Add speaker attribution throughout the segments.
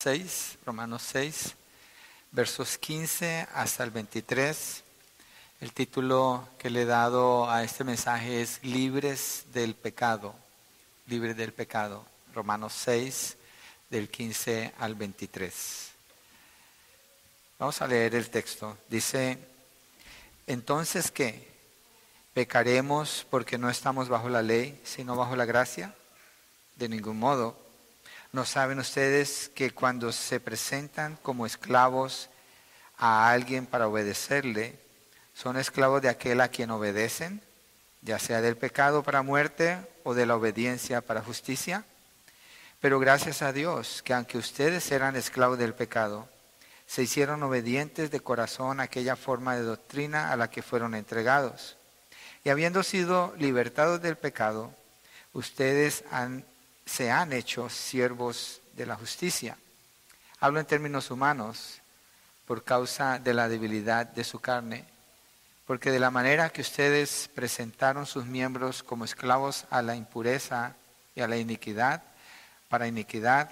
Speaker 1: 6, Romanos 6, versos 15 hasta el 23. El título que le he dado a este mensaje es Libres del pecado, libres del pecado. Romanos 6, del 15 al 23. Vamos a leer el texto. Dice, entonces qué? ¿Pecaremos porque no estamos bajo la ley, sino bajo la gracia? De ningún modo. ¿No saben ustedes que cuando se presentan como esclavos a alguien para obedecerle, son esclavos de aquel a quien obedecen, ya sea del pecado para muerte o de la obediencia para justicia? Pero gracias a Dios que aunque ustedes eran esclavos del pecado, se hicieron obedientes de corazón a aquella forma de doctrina a la que fueron entregados. Y habiendo sido libertados del pecado, ustedes han se han hecho siervos de la justicia. Hablo en términos humanos por causa de la debilidad de su carne, porque de la manera que ustedes presentaron sus miembros como esclavos a la impureza y a la iniquidad, para iniquidad,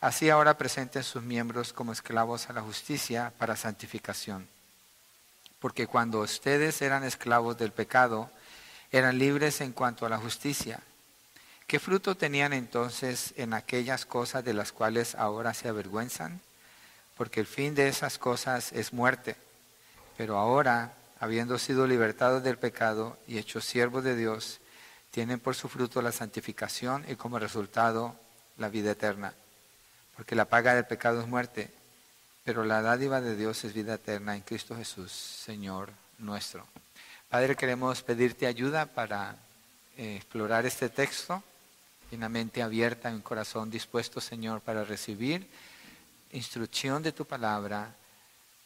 Speaker 1: así ahora presenten sus miembros como esclavos a la justicia para santificación. Porque cuando ustedes eran esclavos del pecado, eran libres en cuanto a la justicia. ¿Qué fruto tenían entonces en aquellas cosas de las cuales ahora se avergüenzan? Porque el fin de esas cosas es muerte. Pero ahora, habiendo sido libertados del pecado y hechos siervos de Dios, tienen por su fruto la santificación y como resultado la vida eterna. Porque la paga del pecado es muerte, pero la dádiva de Dios es vida eterna en Cristo Jesús, Señor nuestro. Padre, queremos pedirte ayuda para eh, explorar este texto una mente abierta, un corazón dispuesto, Señor, para recibir instrucción de tu palabra,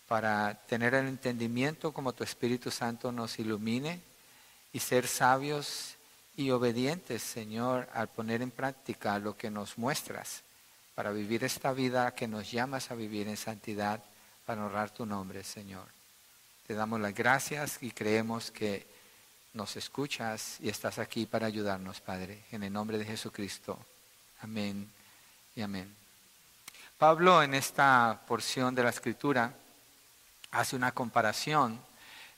Speaker 1: para tener el entendimiento como tu Espíritu Santo nos ilumine y ser sabios y obedientes, Señor, al poner en práctica lo que nos muestras, para vivir esta vida que nos llamas a vivir en santidad, para honrar tu nombre, Señor. Te damos las gracias y creemos que nos escuchas y estás aquí para ayudarnos, Padre, en el nombre de Jesucristo. Amén y amén. Pablo en esta porción de la escritura hace una comparación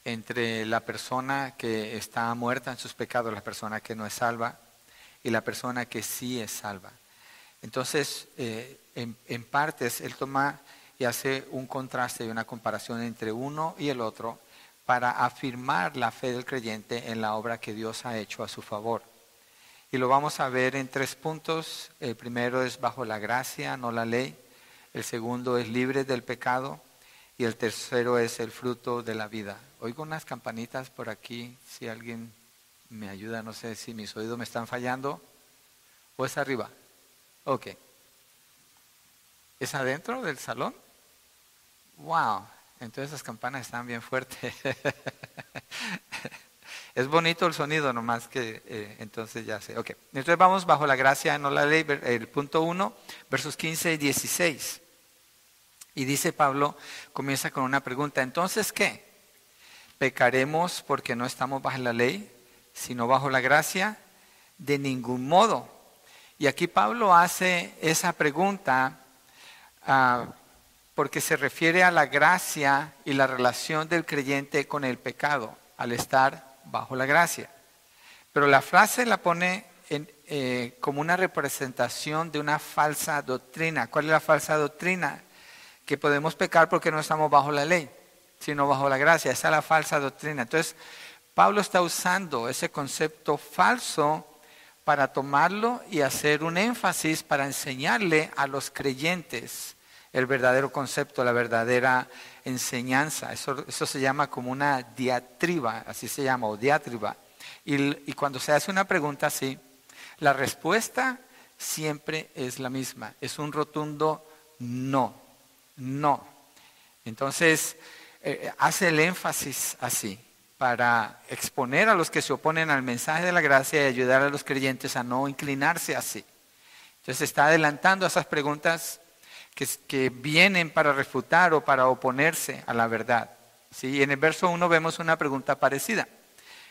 Speaker 1: entre la persona que está muerta en sus pecados, la persona que no es salva, y la persona que sí es salva. Entonces, eh, en, en partes, él toma y hace un contraste y una comparación entre uno y el otro para afirmar la fe del creyente en la obra que Dios ha hecho a su favor. Y lo vamos a ver en tres puntos. El primero es bajo la gracia, no la ley. El segundo es libre del pecado. Y el tercero es el fruto de la vida. Oigo unas campanitas por aquí. Si alguien me ayuda, no sé si mis oídos me están fallando. ¿O es arriba? Ok. ¿Es adentro del salón? ¡Wow! Entonces las campanas están bien fuertes. es bonito el sonido, nomás que eh, entonces ya sé. Ok, entonces vamos bajo la gracia, no la ley, el punto 1, versos 15 y 16. Y dice Pablo, comienza con una pregunta, entonces ¿qué? ¿Pecaremos porque no estamos bajo la ley, sino bajo la gracia? De ningún modo. Y aquí Pablo hace esa pregunta uh, porque se refiere a la gracia y la relación del creyente con el pecado, al estar bajo la gracia. Pero la frase la pone eh, como una representación de una falsa doctrina. ¿Cuál es la falsa doctrina? Que podemos pecar porque no estamos bajo la ley, sino bajo la gracia. Esa es la falsa doctrina. Entonces, Pablo está usando ese concepto falso para tomarlo y hacer un énfasis para enseñarle a los creyentes el verdadero concepto, la verdadera enseñanza. Eso, eso se llama como una diatriba, así se llama, o diatriba. Y, y cuando se hace una pregunta así, la respuesta siempre es la misma, es un rotundo no, no. Entonces, eh, hace el énfasis así para exponer a los que se oponen al mensaje de la gracia y ayudar a los creyentes a no inclinarse así. Entonces está adelantando esas preguntas que, vienen para refutar o para oponerse a la verdad. ¿sí? En el verso 1 vemos una pregunta parecida.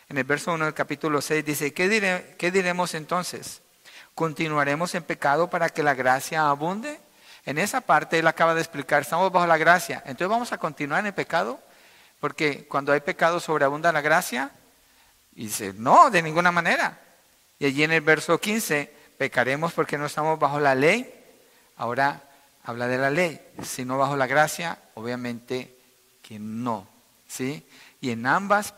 Speaker 1: En el verso 1 del capítulo 6 dice, ¿qué, ¿qué diremos entonces? ¿Continuaremos en pecado para que la gracia abunde? En esa parte él acaba de explicar, estamos bajo la gracia. Entonces vamos a continuar en el pecado, porque cuando hay pecado sobreabunda la gracia. Y dice, no, de ninguna manera. Y allí en el verso 15, pecaremos porque no estamos bajo la ley. Ahora habla de la ley, sino bajo la gracia, obviamente que no. ¿sí? Y en ambas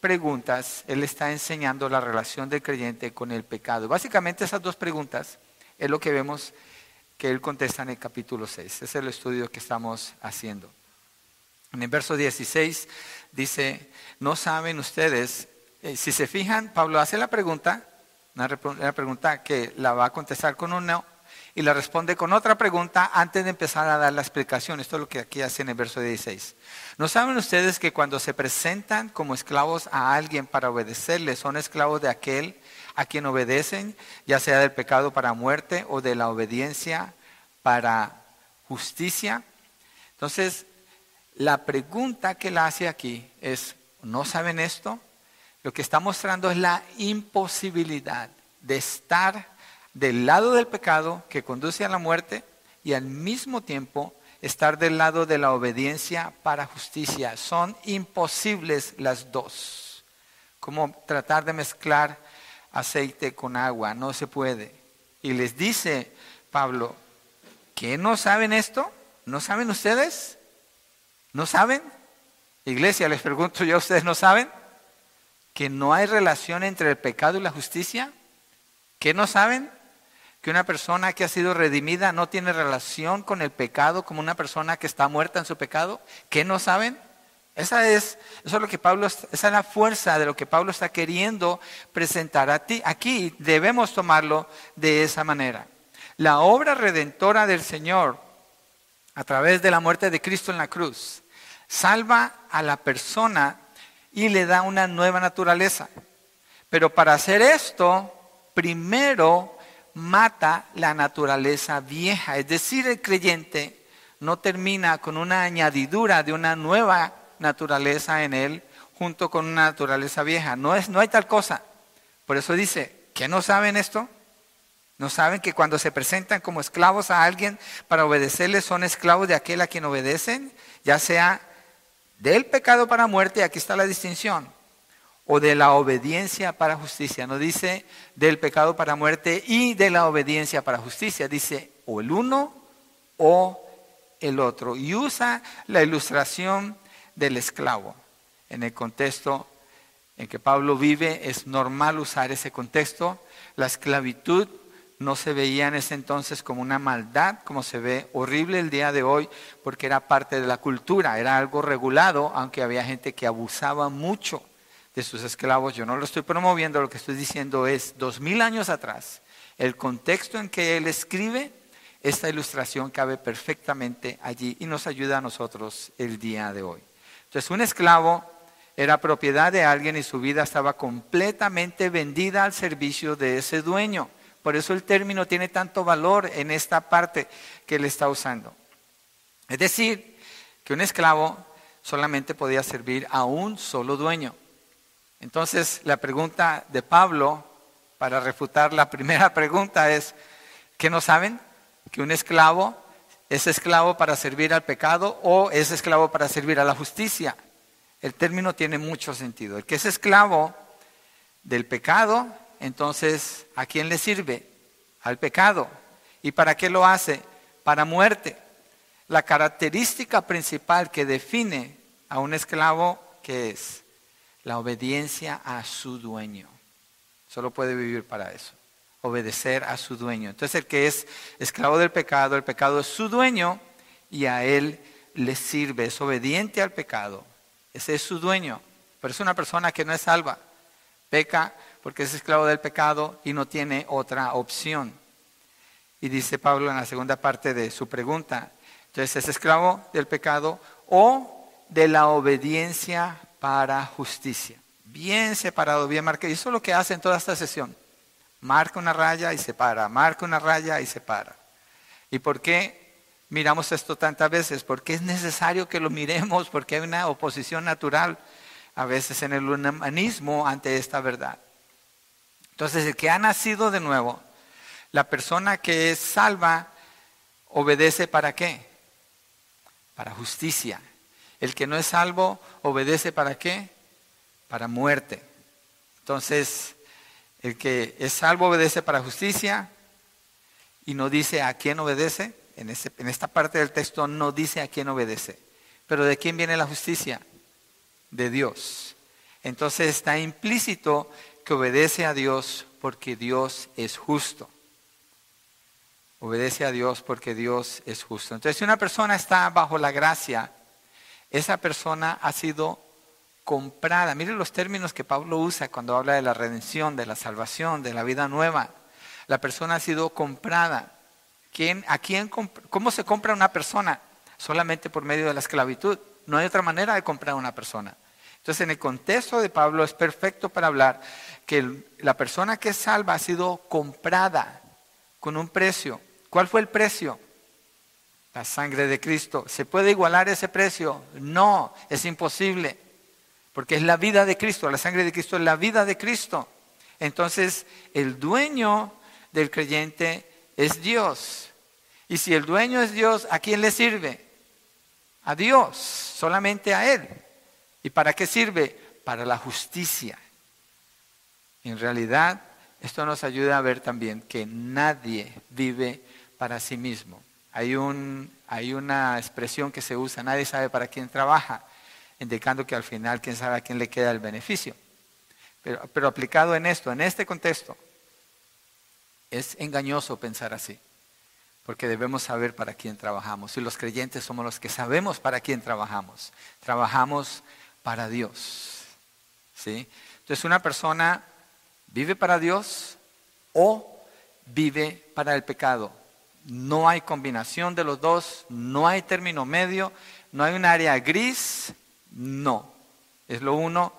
Speaker 1: preguntas, él está enseñando la relación del creyente con el pecado. Básicamente esas dos preguntas es lo que vemos que él contesta en el capítulo 6. Es el estudio que estamos haciendo. En el verso 16 dice, no saben ustedes, eh, si se fijan, Pablo hace la pregunta, una pregunta que la va a contestar con un no, y la responde con otra pregunta antes de empezar a dar la explicación. Esto es lo que aquí hace en el verso 16. ¿No saben ustedes que cuando se presentan como esclavos a alguien para obedecerle, son esclavos de aquel a quien obedecen, ya sea del pecado para muerte o de la obediencia para justicia? Entonces, la pregunta que él hace aquí es, ¿no saben esto? Lo que está mostrando es la imposibilidad de estar del lado del pecado que conduce a la muerte y al mismo tiempo estar del lado de la obediencia para justicia. Son imposibles las dos. Como tratar de mezclar aceite con agua, no se puede. Y les dice Pablo, ¿qué no saben esto? ¿No saben ustedes? ¿No saben? Iglesia, les pregunto yo, ¿ustedes no saben? ¿Que no hay relación entre el pecado y la justicia? ¿Qué no saben? Que una persona que ha sido redimida no tiene relación con el pecado como una persona que está muerta en su pecado? ¿Qué no saben? Esa es, eso es lo que Pablo, esa es la fuerza de lo que Pablo está queriendo presentar a ti. Aquí debemos tomarlo de esa manera. La obra redentora del Señor a través de la muerte de Cristo en la cruz salva a la persona y le da una nueva naturaleza. Pero para hacer esto, primero mata la naturaleza vieja. Es decir, el creyente no termina con una añadidura de una nueva naturaleza en él junto con una naturaleza vieja. No, es, no hay tal cosa. Por eso dice, ¿que no saben esto? ¿No saben que cuando se presentan como esclavos a alguien para obedecerle son esclavos de aquel a quien obedecen? Ya sea del pecado para muerte, aquí está la distinción, o de la obediencia para justicia. No dice del pecado para muerte y de la obediencia para justicia. Dice o el uno o el otro. Y usa la ilustración del esclavo. En el contexto en que Pablo vive es normal usar ese contexto. La esclavitud no se veía en ese entonces como una maldad, como se ve horrible el día de hoy, porque era parte de la cultura, era algo regulado, aunque había gente que abusaba mucho de sus esclavos. Yo no lo estoy promoviendo, lo que estoy diciendo es, dos mil años atrás, el contexto en que él escribe, esta ilustración cabe perfectamente allí y nos ayuda a nosotros el día de hoy. Entonces, un esclavo era propiedad de alguien y su vida estaba completamente vendida al servicio de ese dueño. Por eso el término tiene tanto valor en esta parte que él está usando. Es decir, que un esclavo solamente podía servir a un solo dueño. Entonces, la pregunta de Pablo, para refutar la primera pregunta, es, ¿qué no saben? Que un esclavo es esclavo para servir al pecado o es esclavo para servir a la justicia. El término tiene mucho sentido. El que es esclavo del pecado, entonces, ¿a quién le sirve? Al pecado. ¿Y para qué lo hace? Para muerte. La característica principal que define a un esclavo, ¿qué es? La obediencia a su dueño. Solo puede vivir para eso, obedecer a su dueño. Entonces el que es esclavo del pecado, el pecado es su dueño y a él le sirve, es obediente al pecado. Ese es su dueño, pero es una persona que no es salva. Peca porque es esclavo del pecado y no tiene otra opción. Y dice Pablo en la segunda parte de su pregunta, entonces es esclavo del pecado o de la obediencia para justicia. Bien separado, bien marcado. Y eso es lo que hace en toda esta sesión. Marca una raya y separa, marca una raya y separa. ¿Y por qué miramos esto tantas veces? Porque es necesario que lo miremos, porque hay una oposición natural a veces en el humanismo ante esta verdad. Entonces, el que ha nacido de nuevo, la persona que es salva, obedece para qué? Para justicia. El que no es salvo obedece para qué? Para muerte. Entonces, el que es salvo obedece para justicia y no dice a quién obedece. En, esta parte del texto no dice a quién obedece. Pero ¿de quién viene la justicia? De Dios. Entonces está implícito que obedece a Dios porque Dios es justo. Obedece a Dios porque Dios es justo. Entonces, si una persona está bajo la gracia, esa persona ha sido comprada. Miren los términos que Pablo usa cuando habla de la redención, de la salvación, de la vida nueva. La persona ha sido comprada. ¿Quién, a quién, ¿Cómo se compra una persona? Solamente por medio de la esclavitud. No hay otra manera de comprar a una persona. Entonces, en el contexto de Pablo es perfecto para hablar que la persona que es salva ha sido comprada con un precio. ¿Cuál fue el precio? La sangre de Cristo. ¿Se puede igualar ese precio? No, es imposible. Porque es la vida de Cristo, la sangre de Cristo es la vida de Cristo. Entonces, el dueño del creyente es Dios. Y si el dueño es Dios, ¿a quién le sirve? A Dios, solamente a Él. ¿Y para qué sirve? Para la justicia. En realidad, esto nos ayuda a ver también que nadie vive para sí mismo. Hay, un, hay una expresión que se usa, nadie sabe para quién trabaja, indicando que al final quién sabe a quién le queda el beneficio. Pero, pero aplicado en esto, en este contexto, es engañoso pensar así, porque debemos saber para quién trabajamos. Y los creyentes somos los que sabemos para quién trabajamos. Trabajamos para Dios. ¿sí? Entonces una persona vive para Dios o vive para el pecado. No hay combinación de los dos, no hay término medio, no hay un área gris, no. Es lo uno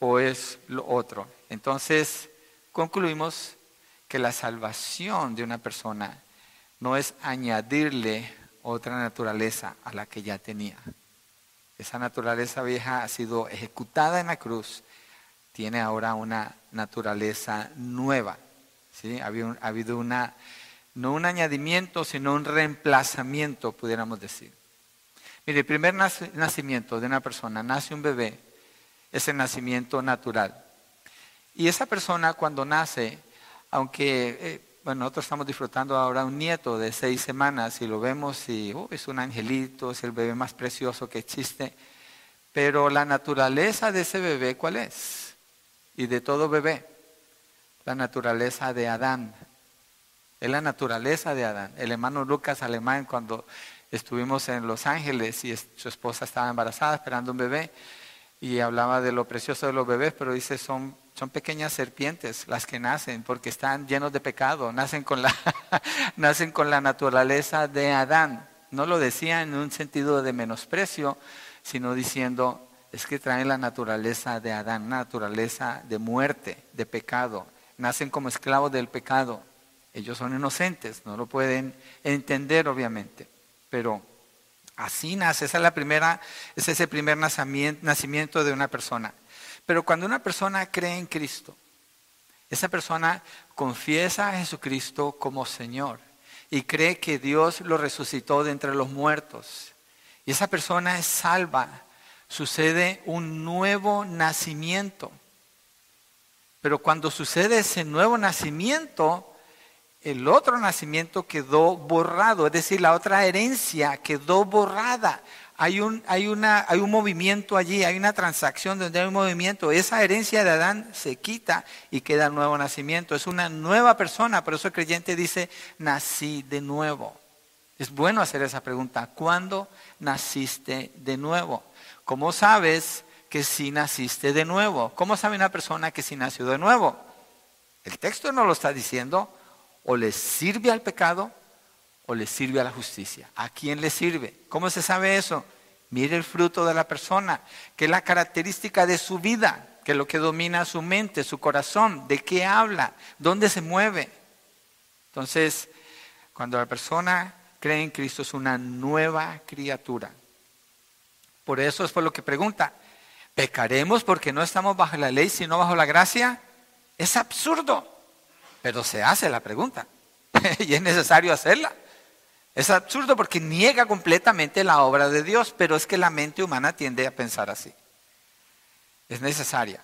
Speaker 1: o es lo otro. Entonces, concluimos que la salvación de una persona no es añadirle otra naturaleza a la que ya tenía. Esa naturaleza vieja ha sido ejecutada en la cruz, tiene ahora una naturaleza nueva. ¿sí? Ha, habido, una, no un añadimiento, sino un reemplazamiento, pudiéramos decir. Mire, el primer nacimiento de una persona, nace un bebé, es el nacimiento natural. Y esa persona cuando nace, aunque eh, bueno, nosotros estamos disfrutando ahora un nieto de seis semanas y lo vemos y es un angelito, es el bebé más precioso que existe, pero la naturaleza de ese bebé, ¿cuál es? Y de todo bebé, la naturaleza de Adán. Es la naturaleza de Adán. El hermano Lucas Alemán, cuando estuvimos en Los Ángeles y su esposa estaba embarazada esperando un bebé, y hablaba de lo precioso de los bebés, pero dice son, son pequeñas serpientes las que nacen porque están llenos de pecado, nacen con, la, nacen con la naturaleza de Adán. No lo decía en un sentido de menosprecio, sino diciendo, es que traen la naturaleza de Adán, naturaleza de muerte, de pecado. Nacen como esclavos del pecado. Ellos son inocentes, no lo pueden entender obviamente, pero Así nace, esa es la primera, ese es el primer nacimiento de una persona. Pero cuando una persona cree en Cristo, esa persona confiesa a Jesucristo como Señor y cree que Dios lo resucitó de entre los muertos. Y esa persona es salva. Sucede un nuevo nacimiento. Pero cuando sucede ese nuevo nacimiento, el otro nacimiento quedó borrado, es decir, la otra herencia quedó borrada. Hay un, hay, una, hay un movimiento allí, hay una transacción donde hay un movimiento. Esa herencia de Adán se quita y queda el nuevo nacimiento. Es una nueva persona, por eso el creyente dice, nací de nuevo. Es bueno hacer esa pregunta, ¿cuándo naciste de nuevo? ¿Cómo sabes que sí naciste de nuevo? ¿Cómo sabe una persona que sí nació de nuevo? El texto no lo está diciendo, o le sirve al pecado o le sirve a la justicia. ¿A quién le sirve? ¿Cómo se sabe eso? Mire el fruto de la persona, que es la característica de su vida, que es lo que domina su mente, su corazón, de qué habla, dónde se mueve. Entonces, cuando la persona cree en Cristo es una nueva criatura. Por eso es por lo que pregunta, ¿pecaremos porque no estamos bajo la ley sino bajo la gracia? Es absurdo. Pero se hace la pregunta y es necesario hacerla. Es absurdo porque niega completamente la obra de Dios, pero es que la mente humana tiende a pensar así. Es necesaria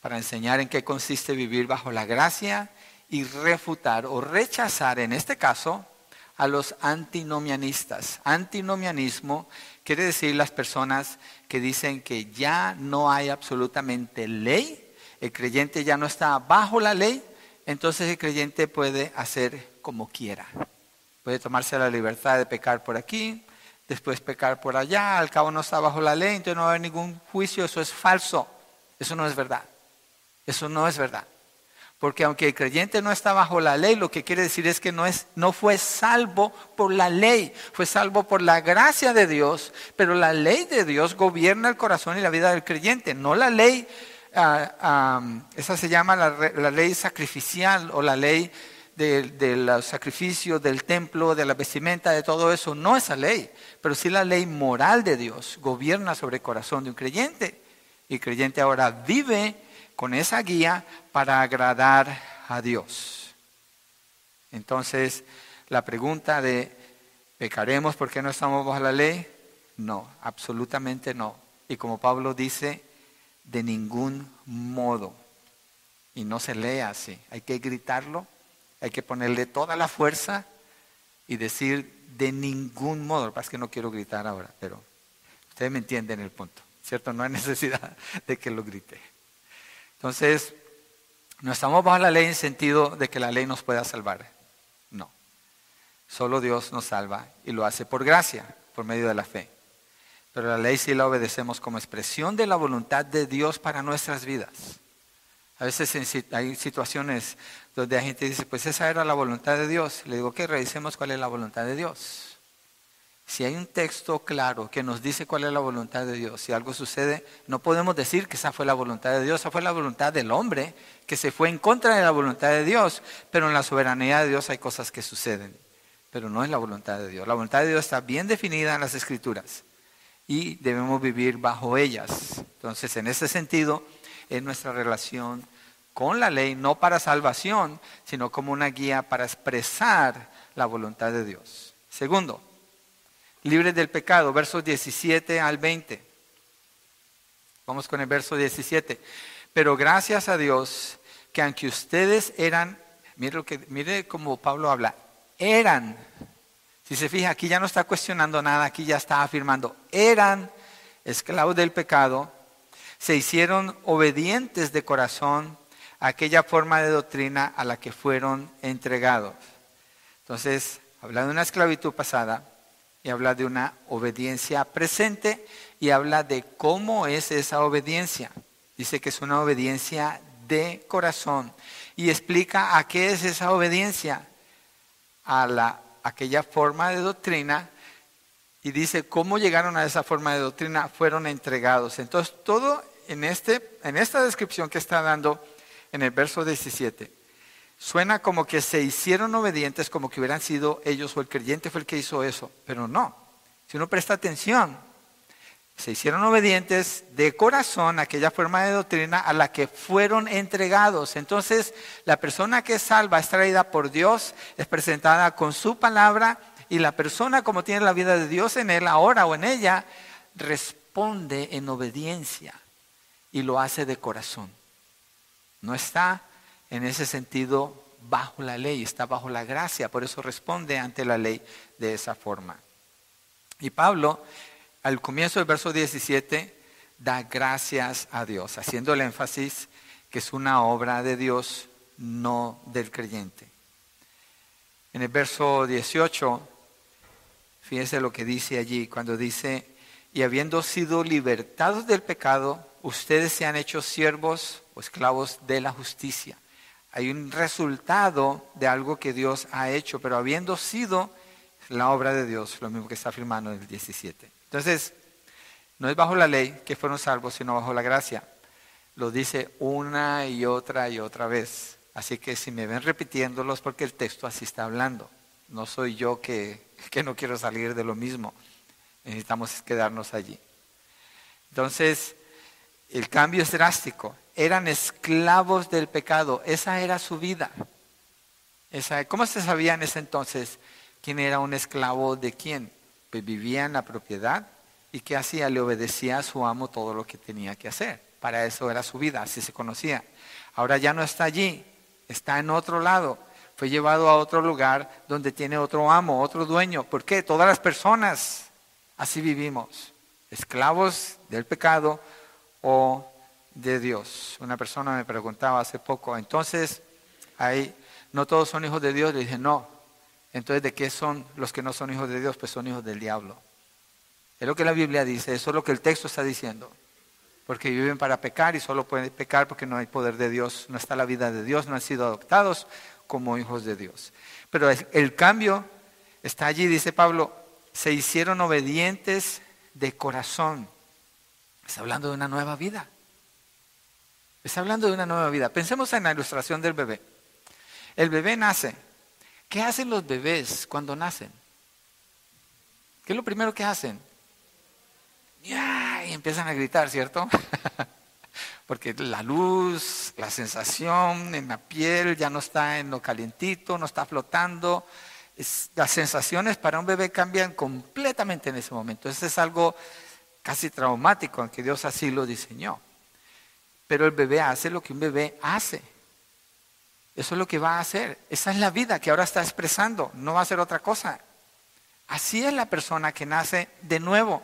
Speaker 1: para enseñar en qué consiste vivir bajo la gracia y refutar o rechazar, en este caso, a los antinomianistas. Antinomianismo quiere decir las personas que dicen que ya no hay absolutamente ley, el creyente ya no está bajo la ley, entonces el creyente puede hacer como quiera. Puede tomarse la libertad de pecar por aquí, después pecar por allá, al cabo no está bajo la ley, entonces no va a haber ningún juicio, eso es falso, eso no es verdad, eso no es verdad. Porque aunque el creyente no está bajo la ley, lo que quiere decir es que no, es, no fue salvo por la ley, fue salvo por la gracia de Dios, pero la ley de Dios gobierna el corazón y la vida del creyente, no la ley, ah, ah, esa se llama la ley sacrificial o la ley de, los sacrificios, del templo, de la vestimenta, de todo eso, no esa ley, pero sí la ley moral de Dios gobierna sobre el corazón de un creyente. Y el creyente ahora vive con esa guía para agradar a Dios. Entonces, la pregunta de, ¿pecaremos porque no estamos bajo la ley? No, absolutamente no. Y como Pablo dice, de ningún modo. Y no se lee así, hay que gritarlo hay que ponerle toda la fuerza y decir de ningún modo. Lo que pasa es que no quiero gritar ahora, pero ustedes me entienden el punto, ¿cierto? No hay necesidad de que lo grite. Entonces, no estamos bajo la ley en sentido de que la ley nos pueda salvar. No. Solo Dios nos salva y lo hace por gracia, por medio de la fe. Pero la ley sí la obedecemos como expresión de la voluntad de Dios para nuestras vidas. A veces hay situaciones donde la gente dice, pues esa era la voluntad de Dios. Le digo que revisemos cuál es la voluntad de Dios. Si hay un texto claro que nos dice cuál es la voluntad de Dios, si algo sucede, no podemos decir que esa fue la voluntad de Dios, esa fue la voluntad del hombre, que se fue en contra de la voluntad de Dios, pero en la soberanía de Dios hay cosas que suceden, pero no es la voluntad de Dios. La voluntad de Dios está bien definida en las escrituras y debemos vivir bajo ellas. Entonces, en ese sentido, es nuestra relación con la ley, no para salvación, sino como una guía para expresar la voluntad de Dios. Segundo, libres del pecado, versos 17 al 20. Vamos con el verso 17. Pero gracias a Dios que aunque ustedes eran, mire, lo que, mire cómo Pablo habla, eran, si se fija, aquí ya no está cuestionando nada, aquí ya está afirmando, eran esclavos del pecado, se hicieron obedientes de corazón aquella forma de doctrina a la que fueron entregados. Entonces, habla de una esclavitud pasada y habla de una obediencia presente y habla de cómo es esa obediencia. Dice que es una obediencia de corazón y explica a qué es esa obediencia, a la, aquella forma de doctrina y dice cómo llegaron a esa forma de doctrina, fueron entregados. Entonces, todo en, este, en esta descripción que está dando en el verso 17, suena como que se hicieron obedientes, como que hubieran sido ellos o el creyente fue el que hizo eso, pero no. Si uno presta atención, se hicieron obedientes de corazón a aquella forma de doctrina a la que fueron entregados. Entonces, la persona que es salva es traída por Dios, es presentada con su palabra y la persona como tiene la vida de Dios en él ahora o en ella, responde en obediencia y lo hace de corazón. No está en ese sentido bajo la ley, está bajo la gracia, por eso responde ante la ley de esa forma. Y Pablo, al comienzo del verso 17, da gracias a Dios, haciendo el énfasis que es una obra de Dios, no del creyente. En el verso 18, fíjense lo que dice allí, cuando dice, y habiendo sido libertados del pecado, ustedes se han hecho siervos o esclavos de la justicia. Hay un resultado de algo que Dios ha hecho, pero habiendo sido la obra de Dios, lo mismo que está afirmando en el 17. Entonces, no es bajo la ley que fueron salvos, sino bajo la gracia. Lo dice una y otra y otra vez. Así que si me ven repitiéndolos, porque el texto así está hablando. No soy yo que, que no quiero salir de lo mismo. Necesitamos quedarnos allí. Entonces, el cambio es drástico eran esclavos del pecado. Esa era su vida. ¿Cómo se sabía en ese entonces? ¿Quién era un esclavo de quién? Vivía en la propiedad y ¿qué hacía? Le obedecía a su amo todo lo que tenía que hacer. Para eso era su vida, así se conocía. Ahora ya no está allí, está en otro lado. Fue llevado a otro lugar donde tiene otro amo, otro dueño. ¿Por qué? Todas las personas así vivimos, esclavos del pecado o de Dios. Una persona me preguntaba hace poco, entonces, ahí, no todos son hijos de Dios. Le dije, no. Entonces, ¿de qué son los que no son hijos de Dios? Pues son hijos del diablo. Es lo que la Biblia dice, eso es lo que el texto está diciendo. Porque viven para pecar y solo pueden pecar porque no hay poder de Dios, no está la vida de Dios, no han sido adoptados como hijos de Dios. Pero el cambio está allí, dice Pablo, se hicieron obedientes de corazón. Está hablando de una nueva vida. Está hablando de una nueva vida. Pensemos en la ilustración del bebé. El bebé nace. ¿Qué hacen los bebés cuando nacen? ¿Qué es lo primero que hacen? Y empiezan a gritar, ¿cierto? Porque la luz, la sensación en la piel ya no está en lo calientito, no está flotando. las sensaciones para un bebé cambian completamente en ese momento. Eso es algo casi traumático, aunque Dios así lo diseñó. Pero el bebé hace lo que un bebé hace. Eso es lo que va a hacer. Esa es la vida que ahora está expresando. No va a ser otra cosa. Así es la persona que nace de nuevo.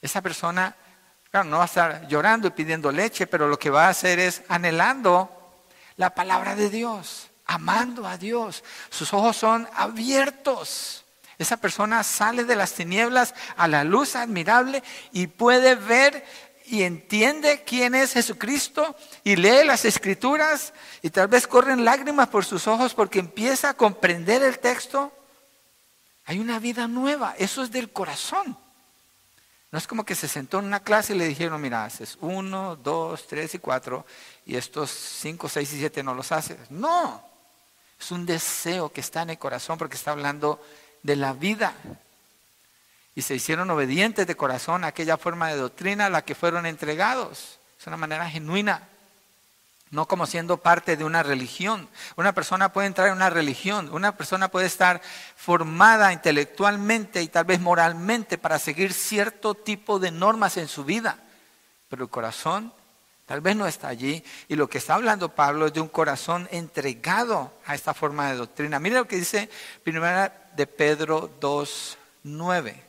Speaker 1: Esa persona, claro, no va a estar llorando y pidiendo leche, pero lo que va a hacer es anhelando la palabra de Dios, amando a Dios. Sus ojos son abiertos. Esa persona sale de las tinieblas a la luz admirable y puede ver y entiende quién es Jesucristo y lee las escrituras y tal vez corren lágrimas por sus ojos porque empieza a comprender el texto, hay una vida nueva. Eso es del corazón. No es como que se sentó en una clase y le dijeron, mira, haces uno, dos, tres y cuatro, y estos cinco, seis y siete no los haces. No, es un deseo que está en el corazón porque está hablando de la vida. Y se hicieron obedientes de corazón a aquella forma de doctrina a la que fueron entregados. Es una manera genuina no como siendo parte de una religión. Una persona puede entrar en una religión, una persona puede estar formada intelectualmente y tal vez moralmente para seguir cierto tipo de normas en su vida, pero el corazón tal vez no está allí. Y lo que está hablando Pablo es de un corazón entregado a esta forma de doctrina. Mira lo que dice Primera de Pedro 2.9.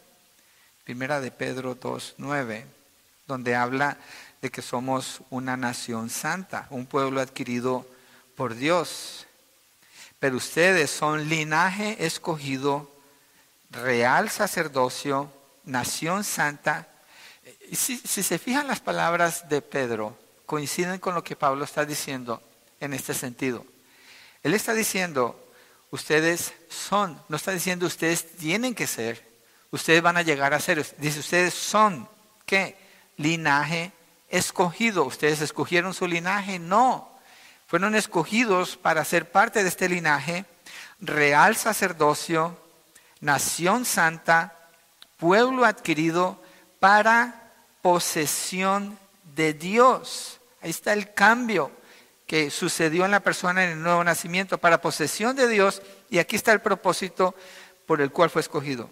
Speaker 1: Primera de Pedro 2.9, donde habla de que somos una nación santa, un pueblo adquirido por Dios. Pero ustedes son linaje escogido, real sacerdocio, nación santa. Si, si se fijan las palabras de Pedro, coinciden con lo que Pablo está diciendo en este sentido. Él está diciendo, ustedes son, no está diciendo ustedes tienen que ser, ustedes van a llegar a ser, dice ustedes son, ¿qué? Linaje escogido. ¿Ustedes escogieron su linaje? No. Fueron escogidos para ser parte de este linaje, real sacerdocio, nación santa, pueblo adquirido para posesión de Dios. Ahí está el cambio que sucedió en la persona en el nuevo nacimiento para posesión de Dios y aquí está el propósito por el cual fue escogido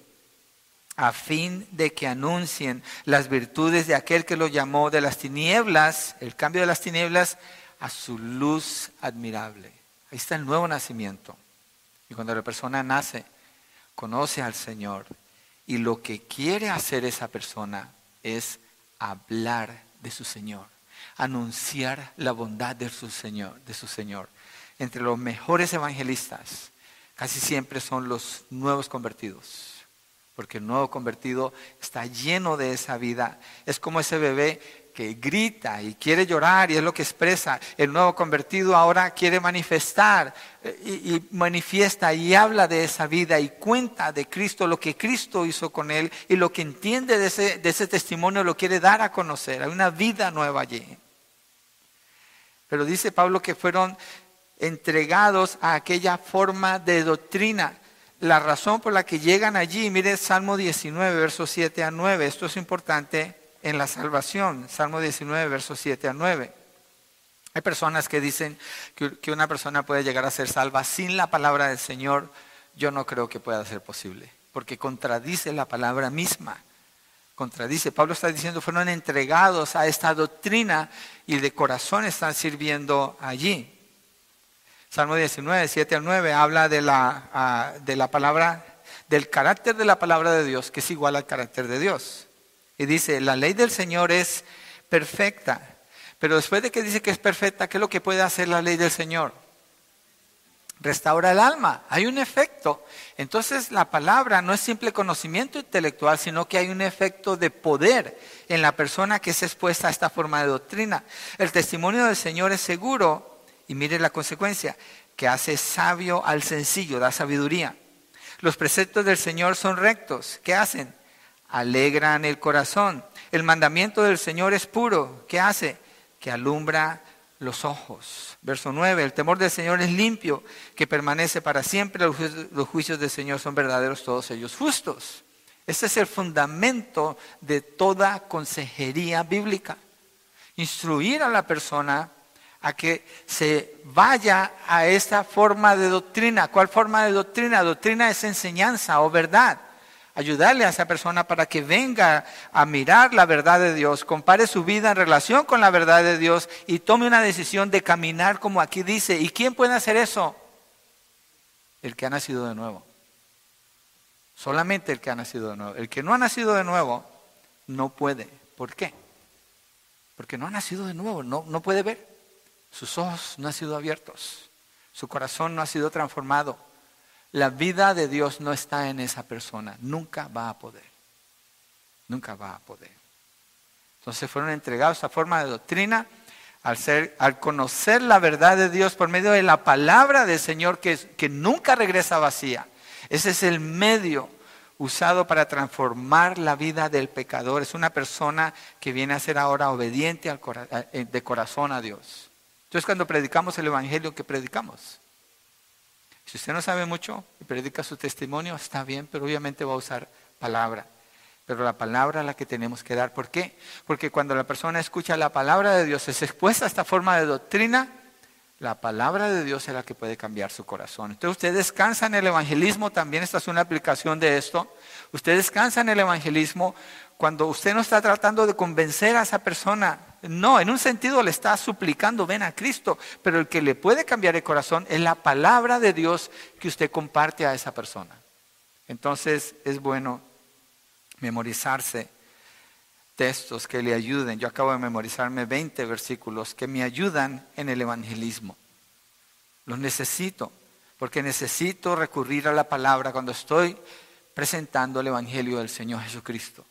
Speaker 1: a fin de que anuncien las virtudes de aquel que lo llamó de las tinieblas, el cambio de las tinieblas, a su luz admirable. Ahí está el nuevo nacimiento. Y cuando la persona nace, conoce al Señor y lo que quiere hacer esa persona es hablar de su Señor, anunciar la bondad de su Señor, de su Señor. Entre los mejores evangelistas casi siempre son los nuevos convertidos porque el nuevo convertido está lleno de esa vida. Es como ese bebé que grita y quiere llorar y es lo que expresa. El nuevo convertido ahora quiere manifestar eh, y, manifiesta y habla de esa vida y cuenta de Cristo, lo que Cristo hizo con él y lo que entiende de ese, de ese testimonio lo quiere dar a conocer. Hay una vida nueva allí. Pero dice Pablo que fueron entregados a aquella forma de doctrina la razón por la que llegan allí. Mire Salmo 19, versos 7 a 9. Esto es importante en la salvación. Salmo 19, versos 7 a 9. Hay personas que dicen que, una persona puede llegar a ser salva sin la palabra del Señor. yo no creo que pueda ser posible, porque contradice la palabra misma. Contradice. Pablo está diciendo, fueron entregados a esta doctrina y de corazón están sirviendo allí. Salmo 19, 7 al 9 habla de la, ah, de la palabra, del carácter de la palabra de Dios, que es igual al carácter de Dios. Y dice, la ley del Señor es perfecta. Pero después de que dice que es perfecta, ¿qué es lo que puede hacer la ley del Señor? Restaura el alma. Hay un efecto. Entonces la palabra no es simple conocimiento intelectual, sino que hay un efecto de poder en la persona que es expuesta a esta forma de doctrina. El testimonio del Señor es seguro y mire la consecuencia, que hace sabio al sencillo, da sabiduría. Los preceptos del Señor son rectos. ¿Qué hacen? Alegran el corazón. El mandamiento del Señor es puro. ¿Qué hace? Que alumbra los ojos. Verso 9, el temor del Señor es limpio, que permanece para siempre. Los juicios del Señor son verdaderos, todos ellos justos. Este es el fundamento de toda consejería bíblica. Instruir a la persona a que se vaya a esta forma de doctrina. ¿Cuál forma de doctrina? Doctrina es enseñanza o verdad. Ayudarle a esa persona para que venga a mirar la verdad de Dios, compare su vida en relación con la verdad de Dios y tome una decisión de caminar como aquí dice. ¿Y quién puede hacer eso? El que ha nacido de nuevo. Solamente el que ha nacido de nuevo. El que no ha nacido de nuevo no puede. ¿Por qué? Porque no ha nacido de nuevo, no, no puede ver. Sus ojos no han sido abiertos. Su corazón no ha sido transformado. La vida de Dios no está en esa persona. Nunca va a poder. Nunca va a poder. Entonces fueron entregados a forma de doctrina al, ser, al conocer la verdad de Dios por medio de la palabra del Señor que, que nunca regresa vacía. Ese es el medio usado para transformar la vida del pecador. Es una persona que viene a ser ahora obediente eh, de corazón a Dios. Entonces cuando predicamos el Evangelio, ¿qué predicamos? Si usted no sabe mucho y predica su testimonio, está bien, pero obviamente va a usar palabra. Pero la palabra es la que tenemos que dar. ¿Por qué? Porque cuando la persona escucha la palabra de Dios, es expuesta a esta forma de doctrina, la palabra de Dios es la que puede cambiar su corazón. Entonces usted descansa en el evangelismo, también esta es una aplicación de esto. Usted descansa en el evangelismo cuando usted no está tratando de convencer a esa persona no, en un sentido le está suplicando, ven a Cristo, pero el que le puede cambiar el corazón es la palabra de Dios que usted comparte a esa persona. Entonces es bueno memorizarse textos que le ayuden. Yo acabo de memorizarme 20 versículos que me ayudan en el evangelismo. Los necesito, porque necesito recurrir a la palabra cuando estoy presentando el Evangelio del Señor Jesucristo.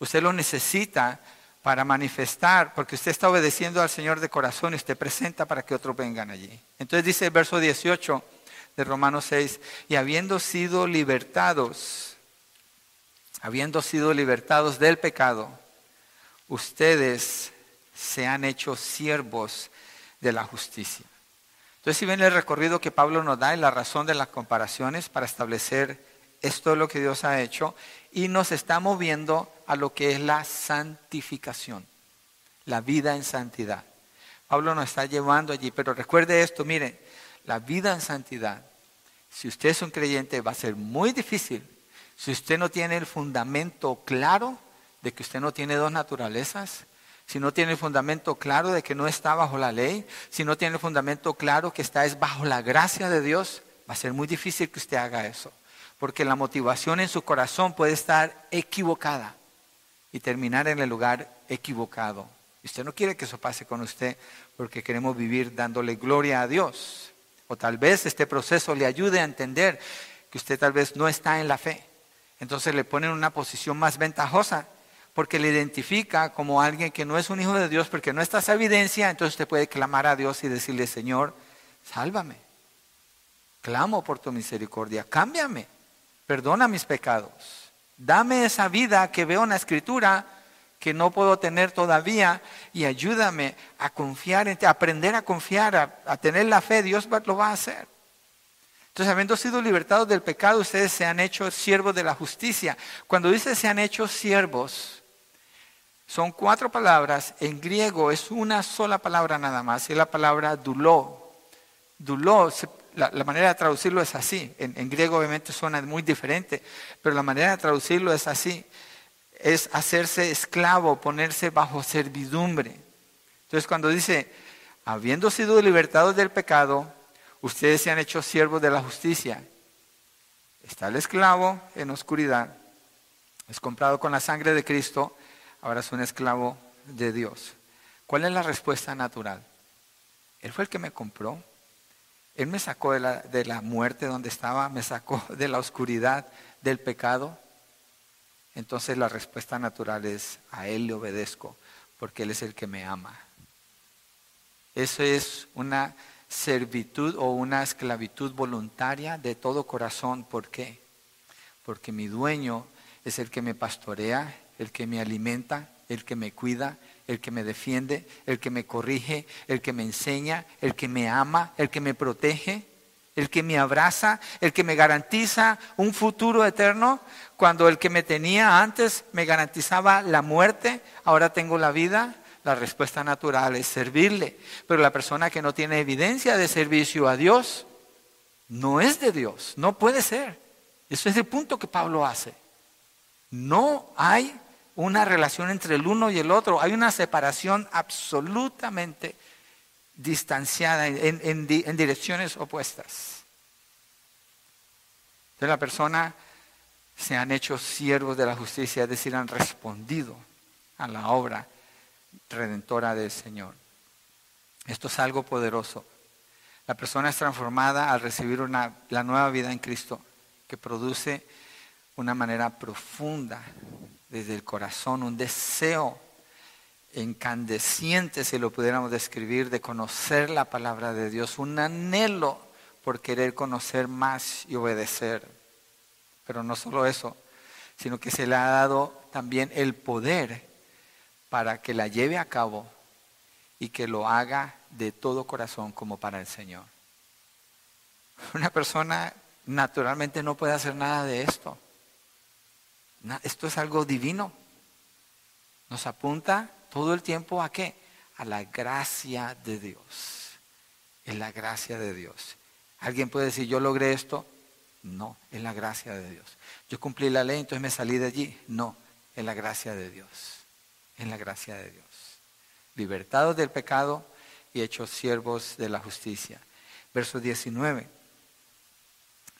Speaker 1: Usted lo necesita para manifestar, porque usted está obedeciendo al Señor de corazón y usted presenta para que otros vengan allí. Entonces dice el verso 18 de Romanos 6, y habiendo sido libertados, habiendo sido libertados del pecado, ustedes se han hecho siervos de la justicia. Entonces, si ven el recorrido que Pablo nos da y la razón de las comparaciones para establecer esto es lo que Dios ha hecho y nos está moviendo a lo que es la santificación, la vida en santidad. Pablo nos está llevando allí, pero recuerde esto, mire, la vida en santidad, si usted es un creyente, va a ser muy difícil si usted no tiene el fundamento claro de que usted no tiene dos naturalezas, si no tiene el fundamento claro de que no está bajo la ley, si no tiene el fundamento claro que está es bajo la gracia de Dios, va a ser muy difícil que usted haga eso, porque la motivación en su corazón puede estar equivocada y terminar en el lugar equivocado. Y usted no quiere que eso pase con usted porque queremos vivir dándole gloria a Dios. O tal vez este proceso le ayude a entender que usted tal vez no está en la fe. Entonces le pone en una posición más ventajosa porque le identifica como alguien que no es un hijo de Dios porque no está esa evidencia. Entonces usted puede clamar a Dios y decirle, Señor, sálvame. Clamo por tu misericordia, cámbiame, perdona mis pecados. Dame esa vida que veo en la escritura que no puedo tener todavía y ayúdame a confiar en ti, a aprender a confiar, a, tener la fe, Dios lo va a hacer. Entonces, habiendo sido libertados del pecado, ustedes se han hecho siervos de la justicia. Cuando dice se han hecho siervos, son cuatro palabras. En griego es una sola palabra nada más, es la palabra duló. Duló la, manera de traducirlo es así. En, en, griego obviamente suena muy diferente, pero la manera de traducirlo es así. Es hacerse esclavo, ponerse bajo servidumbre. Entonces cuando dice, habiendo sido libertados del pecado, ustedes se han hecho siervos de la justicia. Está el esclavo en oscuridad, es comprado con la sangre de Cristo, ahora es un esclavo de Dios. ¿Cuál es la respuesta natural? Él fue el que me compró. Él me sacó de la, de la muerte donde estaba, me sacó de la oscuridad del pecado. Entonces la respuesta natural es, a Él le obedezco, porque Él es el que me ama. Eso es una servitud o una esclavitud voluntaria de todo corazón. ¿Por qué? Porque mi dueño es el que me pastorea, el que me alimenta, el que me cuida, el que me defiende, el que me corrige, el que me enseña, el que me ama, el que me protege, el que me abraza, el que me garantiza un futuro eterno, cuando el que me tenía antes me garantizaba la muerte, ahora tengo la vida. La respuesta natural es servirle. Pero la persona que no tiene evidencia de servicio a Dios no es de Dios, no puede ser. Eso es el punto que Pablo hace. No hay una relación entre el uno y el otro, hay una separación absolutamente distanciada en, direcciones opuestas. De la persona se han hecho siervos de la justicia, es decir, han respondido a la obra redentora del Señor. Esto es algo poderoso. La persona es transformada al recibir una, la nueva vida en Cristo, que produce una manera profunda desde el corazón, un deseo incandesciente, si lo pudiéramos describir, de conocer la palabra de Dios, un anhelo por querer conocer más y obedecer. Pero no solo eso, sino que se le ha dado también el poder para que la lleve a cabo y que lo haga de todo corazón como para el Señor. Una persona naturalmente no puede hacer nada de esto. Esto es algo divino. Nos apunta todo el tiempo a qué? A la gracia de Dios. Es la gracia de Dios. ¿Alguien puede decir, yo logré esto? No, es la gracia de Dios. Yo cumplí la ley, entonces me salí de allí. No, es la gracia de Dios. Es la gracia de Dios. Libertados del pecado y hechos siervos de la justicia. Verso 19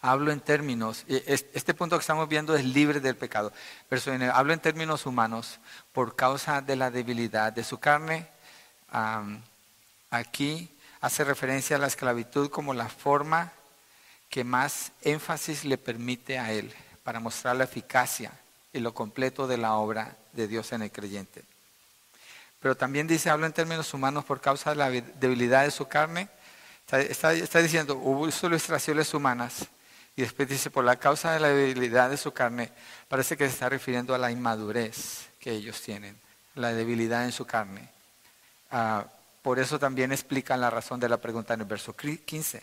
Speaker 1: hablo en términos, este punto que estamos viendo es libre del pecado, hablo en términos humanos por causa de la debilidad de su carne. aquí hace referencia a la esclavitud como la forma que más énfasis le permite a él para mostrar la eficacia y lo completo de la obra de Dios en el creyente. Pero también dice, hablo en términos humanos por causa de la debilidad de su carne. Está, está diciendo, hubo ilustraciones humanas y después dice, por la causa de la debilidad de su carne, parece que se está refiriendo a la inmadurez que ellos tienen, la debilidad en su carne. Ah, por eso también explican la razón de la pregunta en el verso 15.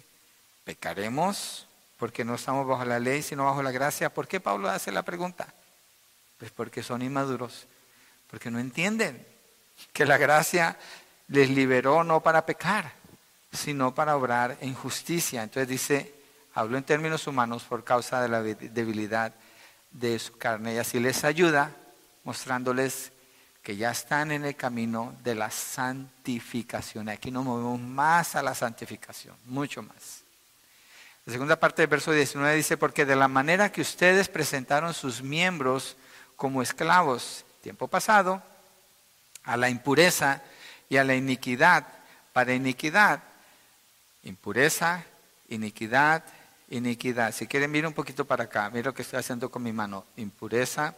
Speaker 1: ¿Pecaremos porque no estamos bajo la ley, sino bajo la gracia? ¿Por qué Pablo hace la pregunta? Pues porque son inmaduros, porque no entienden que la gracia les liberó no para pecar, sino para obrar en justicia. Entonces dice, Hablo en términos humanos por causa de la debilidad de su carne y así les ayuda mostrándoles que ya están en el camino de la santificación. Aquí nos movemos más a la santificación, mucho más. La segunda parte del verso 19 dice, porque de la manera que ustedes presentaron sus miembros como esclavos, tiempo pasado, a la impureza y a la iniquidad, para iniquidad, impureza, iniquidad, iniquidad. Si quieren, mira un poquito para acá. Mira lo que estoy haciendo con mi mano. Impureza,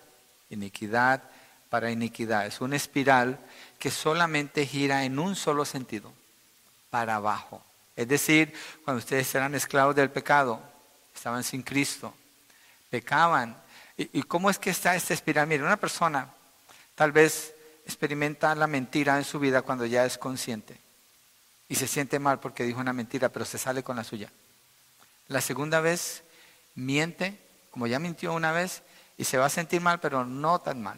Speaker 1: iniquidad, para iniquidad. Es una espiral que solamente gira en un solo sentido, para abajo. Es decir, cuando ustedes eran esclavos del pecado, estaban sin Cristo, pecaban. ¿Y, y cómo es que está esta espiral? Mira, una persona tal vez experimenta la mentira en su vida cuando ya es consciente y se siente mal porque dijo una mentira, pero se sale con la suya. La segunda vez miente, como ya mintió una vez, y se va a sentir mal, pero no tan mal.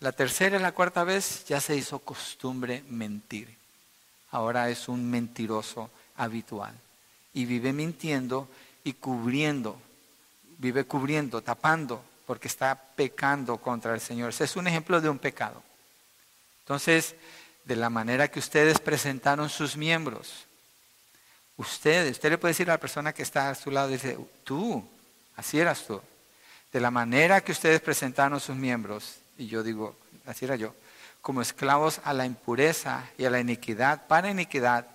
Speaker 1: La tercera y la cuarta vez ya se hizo costumbre mentir. Ahora es un mentiroso habitual. y vive mintiendo y cubriendo, vive cubriendo, tapando, porque está pecando contra el Señor. Ese es un ejemplo de un pecado. Entonces, de la manera que ustedes presentaron sus miembros, ustedes, usted le puede decir a la persona que está a su lado, dice, tú, así eras tú. De la manera que ustedes presentaron sus miembros, y yo digo, así era yo, como esclavos a la impureza y a la iniquidad, para iniquidad,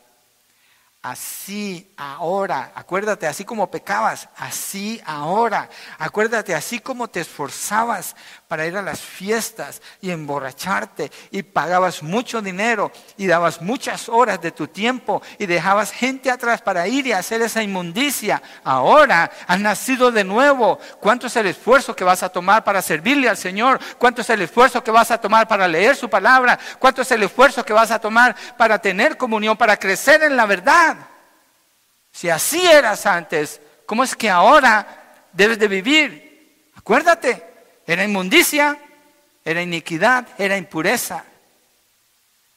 Speaker 1: así ahora, acuérdate, así como pecabas, así ahora, acuérdate, así como te esforzabas para ir a las fiestas y emborracharte y pagabas mucho dinero y dabas muchas horas de tu tiempo y dejabas gente atrás para ir y hacer esa inmundicia, ahora has nacido de nuevo. ¿Cuánto es el esfuerzo que vas a tomar para servirle al Señor? ¿Cuánto es el esfuerzo que vas a tomar para leer su palabra? ¿Cuánto es el esfuerzo que vas a tomar para tener comunión, para crecer en la verdad? Si así eras antes, ¿cómo es que ahora debes de vivir? Acuérdate, era inmundicia, era iniquidad, era impureza.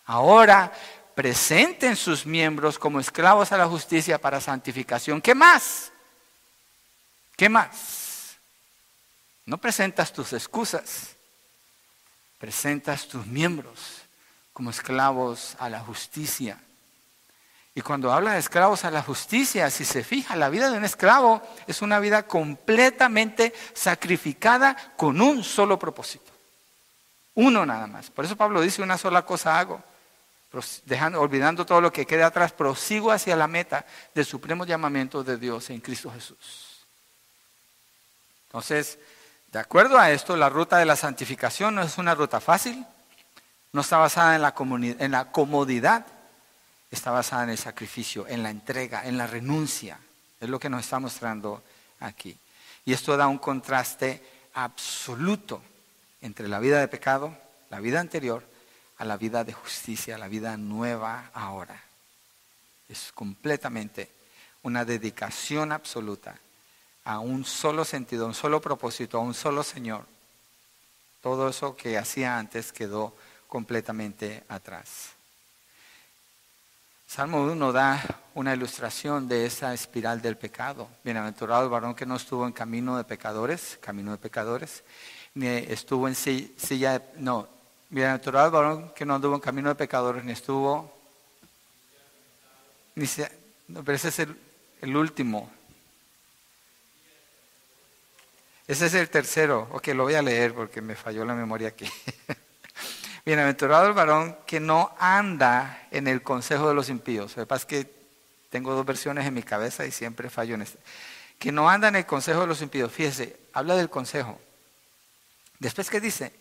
Speaker 1: Ahora presenten sus miembros como esclavos a la justicia para santificación. ¿Qué más? ¿Qué más? No presentas tus excusas, presentas tus miembros como esclavos a la justicia. Y cuando habla de esclavos a la justicia, si se fija, la vida de un esclavo es una vida completamente sacrificada con un solo propósito. Uno nada más. Por eso Pablo dice una sola cosa hago. Dejando, olvidando todo lo que queda atrás, prosigo hacia la meta del supremo llamamiento de Dios en Cristo Jesús. Entonces, de acuerdo a esto, la ruta de la santificación no es una ruta fácil, no está basada en la, en la comodidad, está basada en el sacrificio, en la entrega, en la renuncia. Es lo que nos está mostrando aquí. Y esto da un contraste absoluto entre la vida de pecado, la vida anterior, a la vida de justicia, la vida nueva ahora. Es completamente una dedicación absoluta a un solo sentido, a un solo propósito, a un solo Señor. Todo eso que hacía antes quedó completamente atrás. Salmo 1 da una ilustración de esa espiral del pecado. Bienaventurado el varón que no estuvo en camino de pecadores, camino de pecadores, ni estuvo en silla, no, bienaventurado el varón que no anduvo en camino de pecadores, ni estuvo, ni no, pero ese es el, el último. Ese es el tercero. Ok, lo voy a leer porque me falló la memoria aquí. Bienaventurado el varón que no anda en el consejo de los impíos. Lo que que tengo dos versiones en mi cabeza y siempre fallo en este. Que no anda en el consejo de los impíos. Fíjese, habla del consejo. Después, ¿qué dice?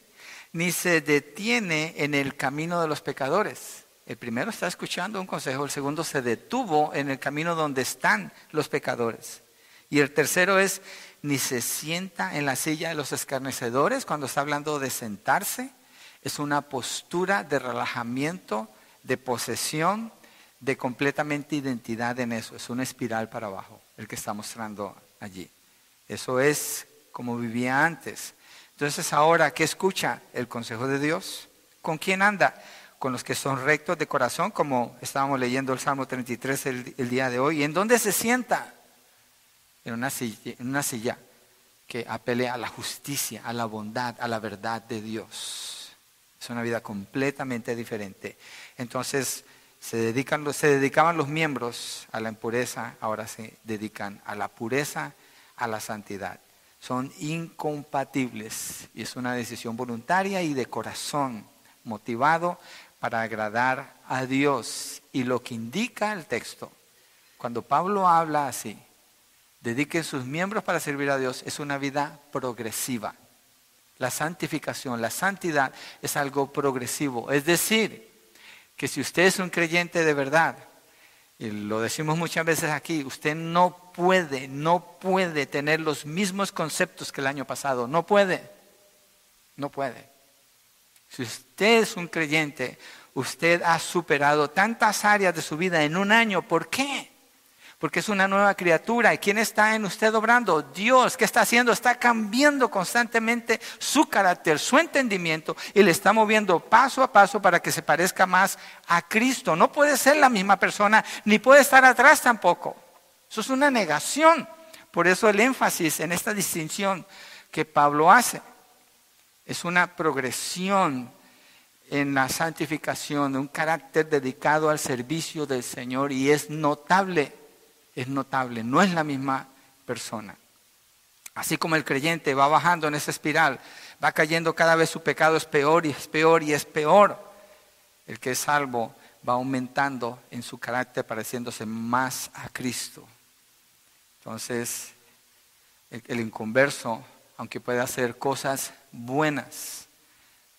Speaker 1: Ni se detiene en el camino de los pecadores. El primero está escuchando un consejo, el segundo se detuvo en el camino donde están los pecadores. Y el tercero es, ni se sienta en la silla de los escarnecedores cuando está hablando de sentarse es una postura de relajamiento, de posesión, de completamente identidad en eso. Es una espiral para abajo, el que está mostrando allí. Eso es como vivía antes. Entonces ahora, ¿qué escucha? El consejo de Dios. ¿Con quién anda? Con los que son rectos de corazón, como estábamos leyendo el Salmo 33 el, el día de hoy. ¿Y en dónde se sienta? En una, silla, en una silla que apele a la justicia, a la bondad, a la verdad de Dios. Es una vida completamente diferente. Entonces, se, dedican, se dedicaban los miembros a la impureza, ahora se dedican a la pureza, a la santidad. Son incompatibles y es una decisión voluntaria y de corazón, motivado para agradar a Dios. Y lo que indica el texto, cuando Pablo habla así, dediquen sus miembros para servir a Dios, es una vida progresiva. La santificación, la santidad es algo progresivo. Es decir, que si usted es un creyente de verdad, y lo decimos muchas veces aquí, usted no puede, no puede tener los mismos conceptos que el año pasado. No puede. No puede. Si usted es un creyente, usted ha superado tantas áreas de su vida en un año. ¿Por qué? Porque es una nueva criatura. ¿Y quién está en usted obrando? Dios. ¿Qué está haciendo? Está cambiando constantemente su carácter, su entendimiento y le está moviendo paso a paso para que se parezca más a Cristo. No puede ser la misma persona, ni puede estar atrás tampoco. Eso es una negación. Por eso el énfasis en esta distinción que Pablo hace es una progresión en la santificación, un carácter dedicado al servicio del Señor y es notable, es notable, no es la misma persona. Así como el creyente va bajando en esa espiral, va cayendo cada vez su pecado es peor y es peor y es peor. El que es salvo va aumentando en su carácter, pareciéndose más a Cristo. Entonces, el, inconverso, aunque pueda hacer cosas buenas,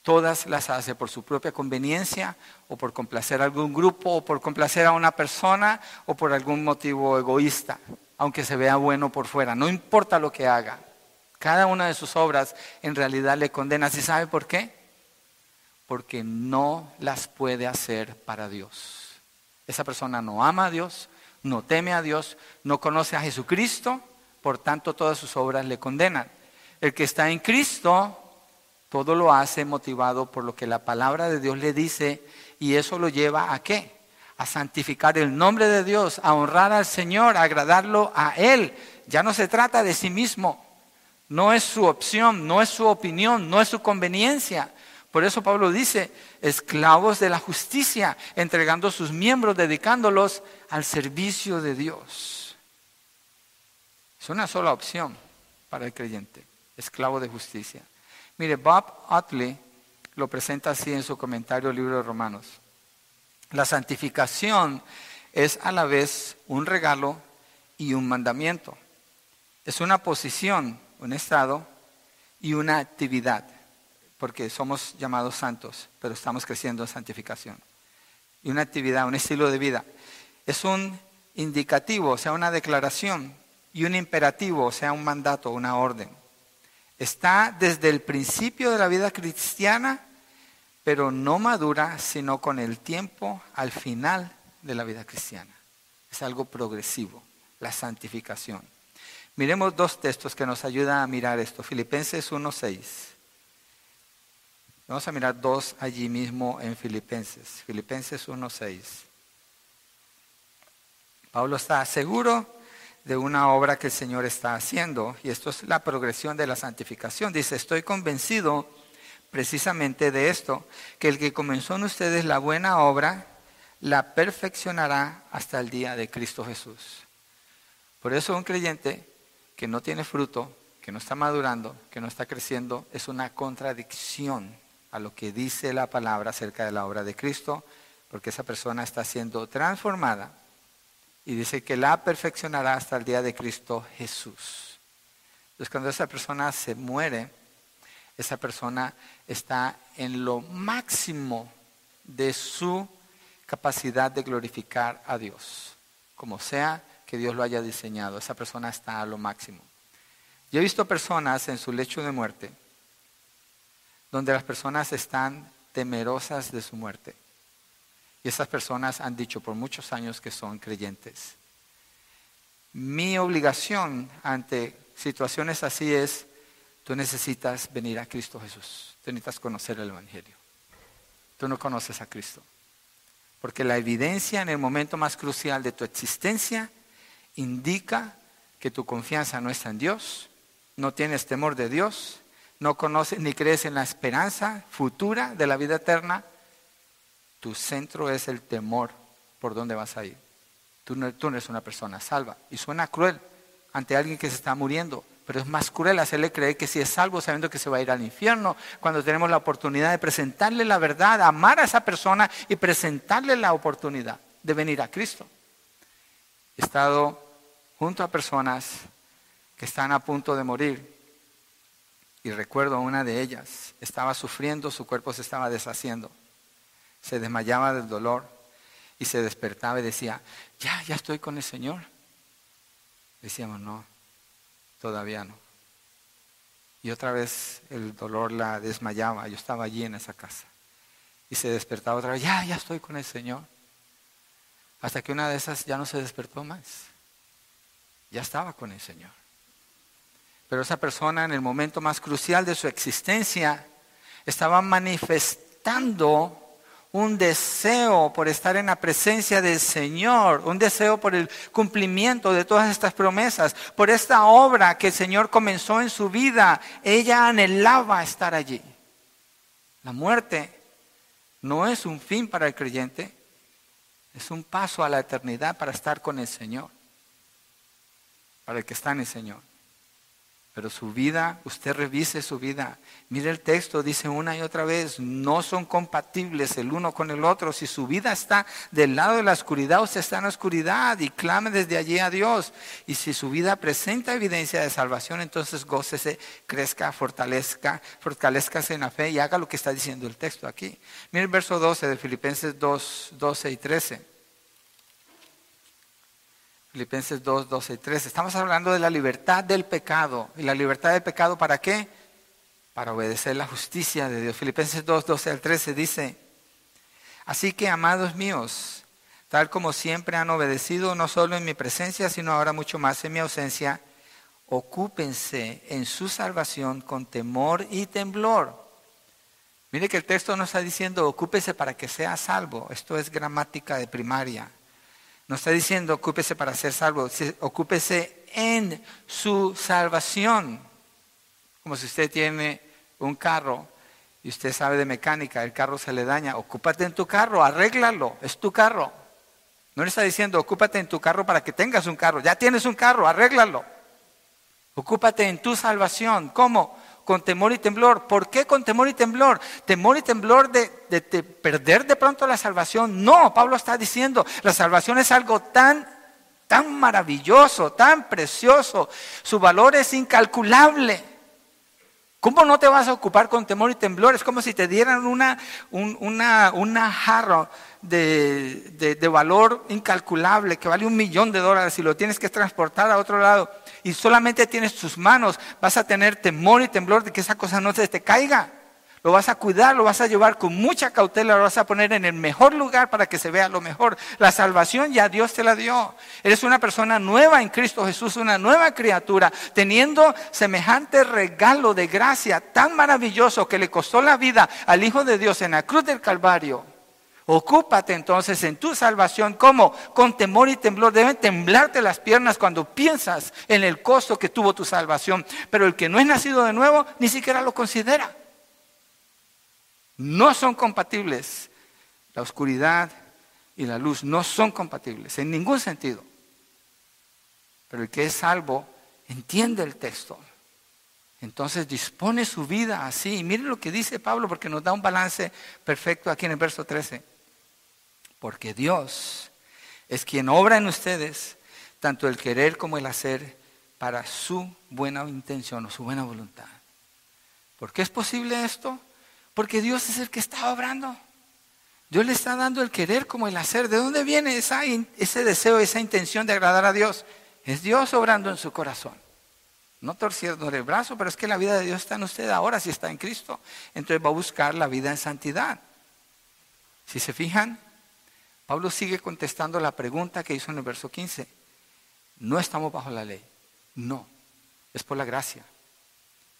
Speaker 1: todas las hace por su propia conveniencia o por complacer a algún grupo o por complacer a una persona o por algún motivo egoísta, aunque se vea bueno por fuera. No importa lo que haga. Cada una de sus obras en realidad le condena. ¿Sí sabe por qué? Porque no las puede hacer para Dios. Esa persona no ama a Dios, no teme a Dios, no conoce a Jesucristo, por tanto todas sus obras le condenan. El que está en Cristo, todo lo hace motivado por lo que la palabra de Dios le dice y eso lo lleva a qué? A santificar el nombre de Dios, a honrar al Señor, a agradarlo a Él. Ya no se trata de sí mismo, no es su opción, no es su opinión, no es su conveniencia. Por eso Pablo dice, esclavos de la justicia, entregando sus miembros, dedicándolos al servicio de Dios. Es una sola opción para el creyente, esclavo de justicia. Mire, Bob Utley lo presenta así en su comentario al libro de Romanos. La santificación es a la vez un regalo y un mandamiento. Es una posición, un estado y una actividad porque somos llamados santos, pero estamos creciendo en santificación. Y una actividad, un estilo de vida. Es un indicativo, o sea, una declaración, y un imperativo, o sea, un mandato, una orden. Está desde el principio de la vida cristiana, pero no madura sino con el tiempo al final de la vida cristiana. Es algo progresivo, la santificación. Miremos dos textos que nos ayudan a mirar esto. Filipenses 1.6. Vamos a mirar dos allí mismo en Filipenses. Filipenses 1.6. Pablo está seguro de una obra que el Señor está haciendo y esto es la progresión de la santificación. Dice, estoy convencido precisamente de esto, que el que comenzó en ustedes la buena obra, la perfeccionará hasta el día de Cristo Jesús. Por eso un creyente que no tiene fruto, que no está madurando, que no está creciendo, es una contradicción a lo que dice la palabra acerca de la obra de Cristo, porque esa persona está siendo transformada y dice que la perfeccionará hasta el día de Cristo Jesús. Entonces cuando esa persona se muere, esa persona está en lo máximo de su capacidad de glorificar a Dios, como sea que Dios lo haya diseñado, esa persona está a lo máximo. Yo he visto personas en su lecho de muerte donde las personas están temerosas de su muerte. Y esas personas han dicho por muchos años que son creyentes. Mi obligación ante situaciones así es, tú necesitas venir a Cristo Jesús, tú necesitas conocer el Evangelio. Tú no conoces a Cristo. Porque la evidencia en el momento más crucial de tu existencia indica que tu confianza no está en Dios, no tienes temor de Dios no conoces ni crees en la esperanza futura de la vida eterna, tu centro es el temor por dónde vas a ir. Tú no, eres una persona salva. Y suena cruel ante alguien que se está muriendo, pero es más cruel hacerle creer que si es salvo sabiendo que se va a ir al infierno, cuando tenemos la oportunidad de presentarle la verdad, amar a esa persona y presentarle la oportunidad de venir a Cristo. He estado junto a personas que están a punto de morir y recuerdo a una de ellas, estaba sufriendo, su cuerpo se estaba deshaciendo, se desmayaba del dolor y se despertaba y decía, ya, ya estoy con el Señor. Decíamos, no, todavía no. Y otra vez el dolor la desmayaba, yo estaba allí en esa casa. Y se despertaba otra vez, ya, ya estoy con el Señor. Hasta que una de esas ya no se despertó más. Ya estaba con el Señor. Pero esa persona en el momento más crucial de su existencia estaba manifestando un deseo por estar en la presencia del Señor, un deseo por el cumplimiento de todas estas promesas, por esta obra que el Señor comenzó en su vida. Ella anhelaba estar allí. La muerte no es un fin para el creyente, es un paso a la eternidad para estar con el Señor, para el que está en el Señor. Pero su vida, usted revise su vida. Mire el texto, dice una y otra vez, no son compatibles el uno con el otro. Si su vida está del lado de la oscuridad, usted está en la oscuridad y clame desde allí a Dios. Y si su vida presenta evidencia de salvación, entonces gócese, crezca, fortalezca, fortalezcase en la fe y haga lo que está diciendo el texto aquí. Mire el verso 12 de Filipenses 2, 12 y 13. Filipenses 2, 12 y 13. Estamos hablando de la libertad del pecado. ¿Y la libertad del pecado para qué? Para obedecer la justicia de Dios. Filipenses 2, 12 al 13 dice, así que amados míos, tal como siempre han obedecido, no solo en mi presencia, sino ahora mucho más en mi ausencia, ocúpense en su salvación con temor y temblor. Mire que el texto no está diciendo ocúpese para que sea salvo. Esto es gramática de primaria. No está diciendo ocúpese para ser salvo, ocúpese en su salvación. Como si usted tiene un carro y usted sabe de mecánica, el carro se le daña, ocúpate en tu carro, arréglalo, es tu carro. No le está diciendo ocúpate en tu carro para que tengas un carro, ya tienes un carro, arréglalo. Ocúpate en tu salvación. ¿Cómo? Con temor y temblor. ¿Por qué con temor y temblor? Temor y temblor de, perder de pronto la salvación. No, Pablo está diciendo, la salvación es algo tan, tan maravilloso, tan precioso. Su valor es incalculable. ¿Cómo no te vas a ocupar con temor y temblor? Es como si te dieran una, una, una jarra de, de, valor incalculable que vale un millón de dólares y lo tienes que transportar a otro lado y solamente tienes tus manos, vas a tener temor y temblor de que esa cosa no se te caiga. Lo vas a cuidar, lo vas a llevar con mucha cautela, lo vas a poner en el mejor lugar para que se vea lo mejor. La salvación ya Dios te la dio. Eres una persona nueva en Cristo Jesús, una nueva criatura, teniendo semejante regalo de gracia tan maravilloso que le costó la vida al Hijo de Dios en la cruz del Calvario. Ocúpate entonces en tu salvación. ¿Cómo? Con temor y temblor. Deben temblarte las piernas cuando piensas en el costo que tuvo tu salvación. Pero el que no es nacido de nuevo ni siquiera lo considera. No son compatibles. La oscuridad y la luz no son compatibles en ningún sentido. Pero el que es salvo entiende el texto. Entonces dispone su vida así. Y miren lo que dice Pablo porque nos da un balance perfecto aquí en el verso 13 porque Dios es quien obra en ustedes tanto el querer como el hacer para su buena intención o su buena voluntad. ¿Por qué es posible esto? Porque Dios es el que está obrando. Dios le está dando el querer como el hacer. ¿De dónde viene ese deseo, esa intención de agradar a Dios? Es Dios obrando en su corazón. No torciendo el brazo, pero es que la vida de Dios está en usted ahora si está en Cristo. Entonces va a buscar la vida en santidad. Si se fijan, Pablo sigue contestando la pregunta que hizo en el verso 15. No estamos bajo la ley. No, es por la gracia.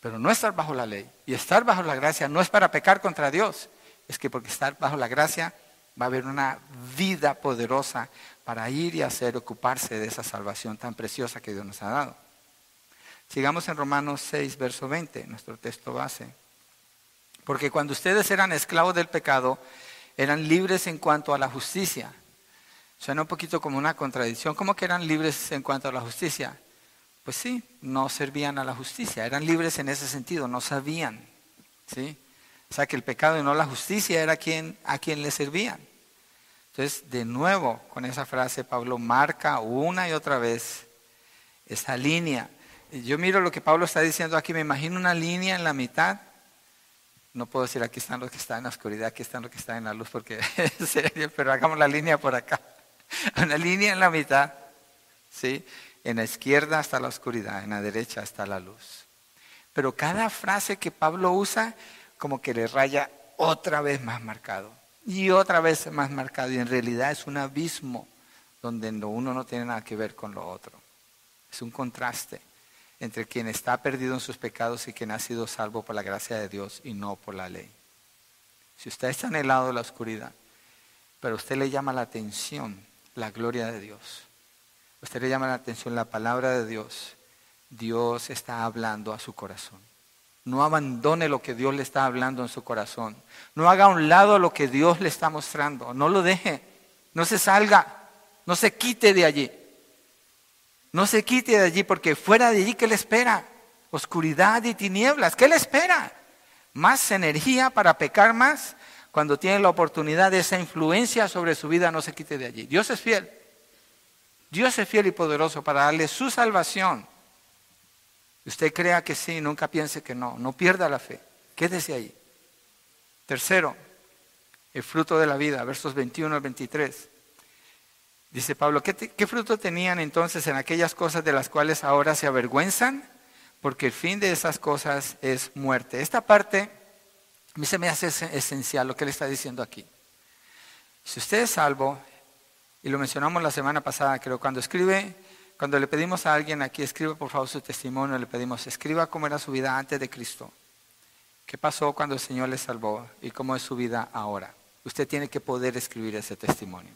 Speaker 1: Pero no estar bajo la ley y estar bajo la gracia no es para pecar contra Dios. Es que porque estar bajo la gracia va a haber una vida poderosa para ir y hacer, ocuparse de esa salvación tan preciosa que Dios nos ha dado. Sigamos en Romanos 6, verso 20, nuestro texto base. Porque cuando ustedes eran esclavos del pecado, eran libres en cuanto a la justicia. Suena un poquito como una contradicción. ¿Cómo que eran libres en cuanto a la justicia? Pues sí, no servían a la justicia, eran libres en ese sentido, no sabían. ¿sí? O sea que el pecado y no la justicia era quien, a quien le servían. Entonces, de nuevo, con esa frase, Pablo marca una y otra vez esa línea. Yo miro lo que Pablo está diciendo aquí, me imagino una línea en la mitad no puedo decir aquí están los que están en la oscuridad, aquí están los que están en la luz, porque serio, pero hagamos la línea por acá. Una línea en la mitad, ¿sí? En la izquierda está la oscuridad, en la derecha está la luz. Pero cada frase que Pablo usa, como que le raya otra vez más marcado y otra vez más marcado. Y en realidad es un abismo donde lo uno no tiene nada que ver con lo otro. Es un contraste entre quien está perdido en sus pecados y quien ha sido salvo por la gracia de Dios y no por la ley. si usted está en el lado de la oscuridad, pero usted le llama la atención la gloria de Dios, usted le llama la atención la palabra de Dios, Dios está hablando a su corazón. No abandone lo que Dios le está hablando en su corazón. No haga a un lado lo que Dios le está mostrando. No lo deje. No se salga. No se quite de allí. No se quite de allí porque fuera de allí, ¿qué le espera? Oscuridad y tinieblas. ¿Qué le espera? Más energía para pecar más. Cuando tiene la oportunidad de esa influencia sobre su vida, no se quite de allí. Dios es fiel. Dios es fiel y poderoso para darle su salvación Usted crea que sí, nunca piense que no. No pierda la fe. Quédese ahí. Tercero, el fruto de la vida, versos 21 al 23. Dice Pablo, ¿qué, ¿qué, fruto tenían entonces en aquellas cosas de las cuales ahora se avergüenzan? Porque el fin de esas cosas es muerte. Esta parte a mí se me hace esencial lo que él está diciendo aquí. Si usted es salvo, y lo mencionamos la semana pasada, creo, cuando escribe cuando le pedimos a alguien aquí, escriba por favor su testimonio, le pedimos, escriba cómo era su vida antes de Cristo. ¿Qué pasó cuando el Señor le salvó y cómo es su vida ahora? Usted tiene que poder escribir ese testimonio.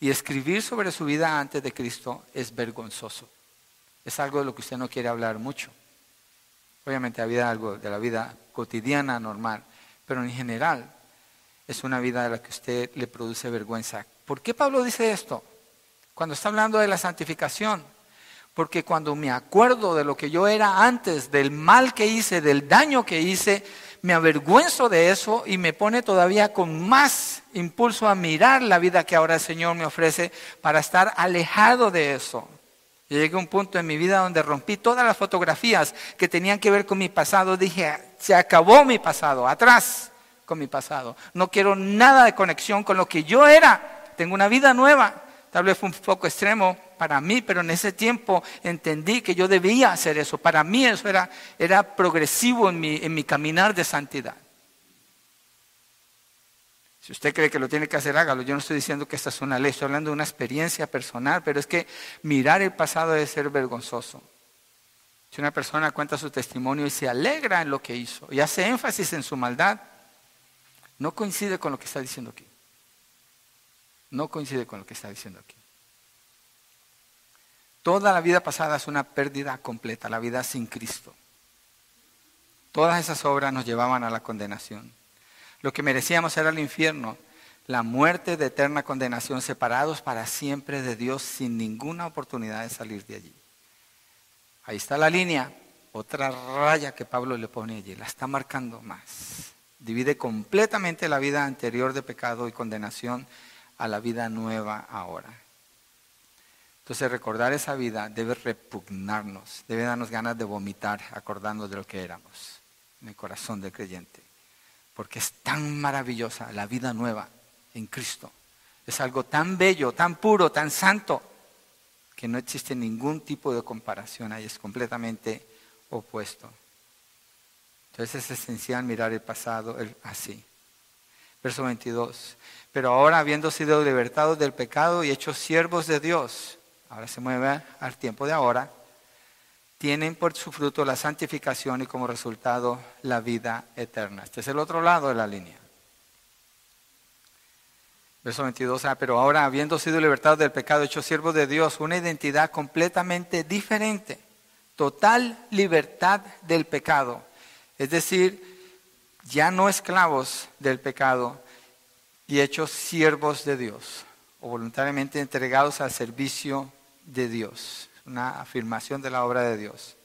Speaker 1: Y escribir sobre su vida antes de Cristo es vergonzoso. Es algo de lo que usted no quiere hablar mucho. Obviamente había algo de la vida cotidiana, normal, pero en general es una vida a la que usted le produce vergüenza. ¿Por qué Pablo dice esto? cuando está hablando de la santificación. Porque cuando me acuerdo de lo que yo era antes, del mal que hice, del daño que hice, me avergüenzo de eso y me pone todavía con más impulso a mirar la vida que ahora el Señor me ofrece para estar alejado de eso. Llegué a un punto en mi vida donde rompí todas las fotografías que tenían que ver con mi pasado. Dije, se acabó mi pasado, atrás con mi pasado. No quiero nada de conexión con lo que yo era. Tengo una vida nueva. Tal vez fue un poco extremo para mí, pero en ese tiempo entendí que yo debía hacer eso. Para mí eso era, era progresivo en mi, en mi caminar de santidad. Si usted cree que lo tiene que hacer, hágalo. Yo no estoy diciendo que esta es una ley, estoy hablando de una experiencia personal, pero es que mirar el pasado debe ser vergonzoso. Si una persona cuenta su testimonio y se alegra en lo que hizo y hace énfasis en su maldad, no coincide con lo que está diciendo aquí no coincide con lo que está diciendo aquí. Toda la vida pasada es una pérdida completa, la vida sin Cristo. Todas esas obras nos llevaban a la condenación. Lo que merecíamos era el infierno, la muerte de eterna condenación, separados para siempre de Dios sin ninguna oportunidad de salir de allí. Ahí está la línea, otra raya que Pablo le pone allí, la está marcando más. Divide completamente la vida anterior de pecado y condenación a la vida nueva ahora. Entonces recordar esa vida debe repugnarnos, debe darnos ganas de vomitar acordándonos de lo que éramos en el corazón del creyente. Porque es tan maravillosa la vida nueva en Cristo. Es algo tan bello, tan puro, tan santo, que no existe ningún tipo de comparación ahí, es completamente opuesto. Entonces es esencial mirar el pasado así. Verso 22. Pero ahora, habiendo sido libertados del pecado y hechos siervos de Dios, ahora se mueve al tiempo de ahora, tienen por su fruto la santificación y como resultado la vida eterna. Este es el otro lado de la línea. Verso 22, ah, pero ahora habiendo sido libertados del pecado, hechos siervos de Dios, una identidad completamente diferente, total libertad del pecado. Es decir, ya no esclavos del pecado, y hechos siervos de Dios o voluntariamente entregados al servicio de Dios. Una afirmación de la obra de Dios.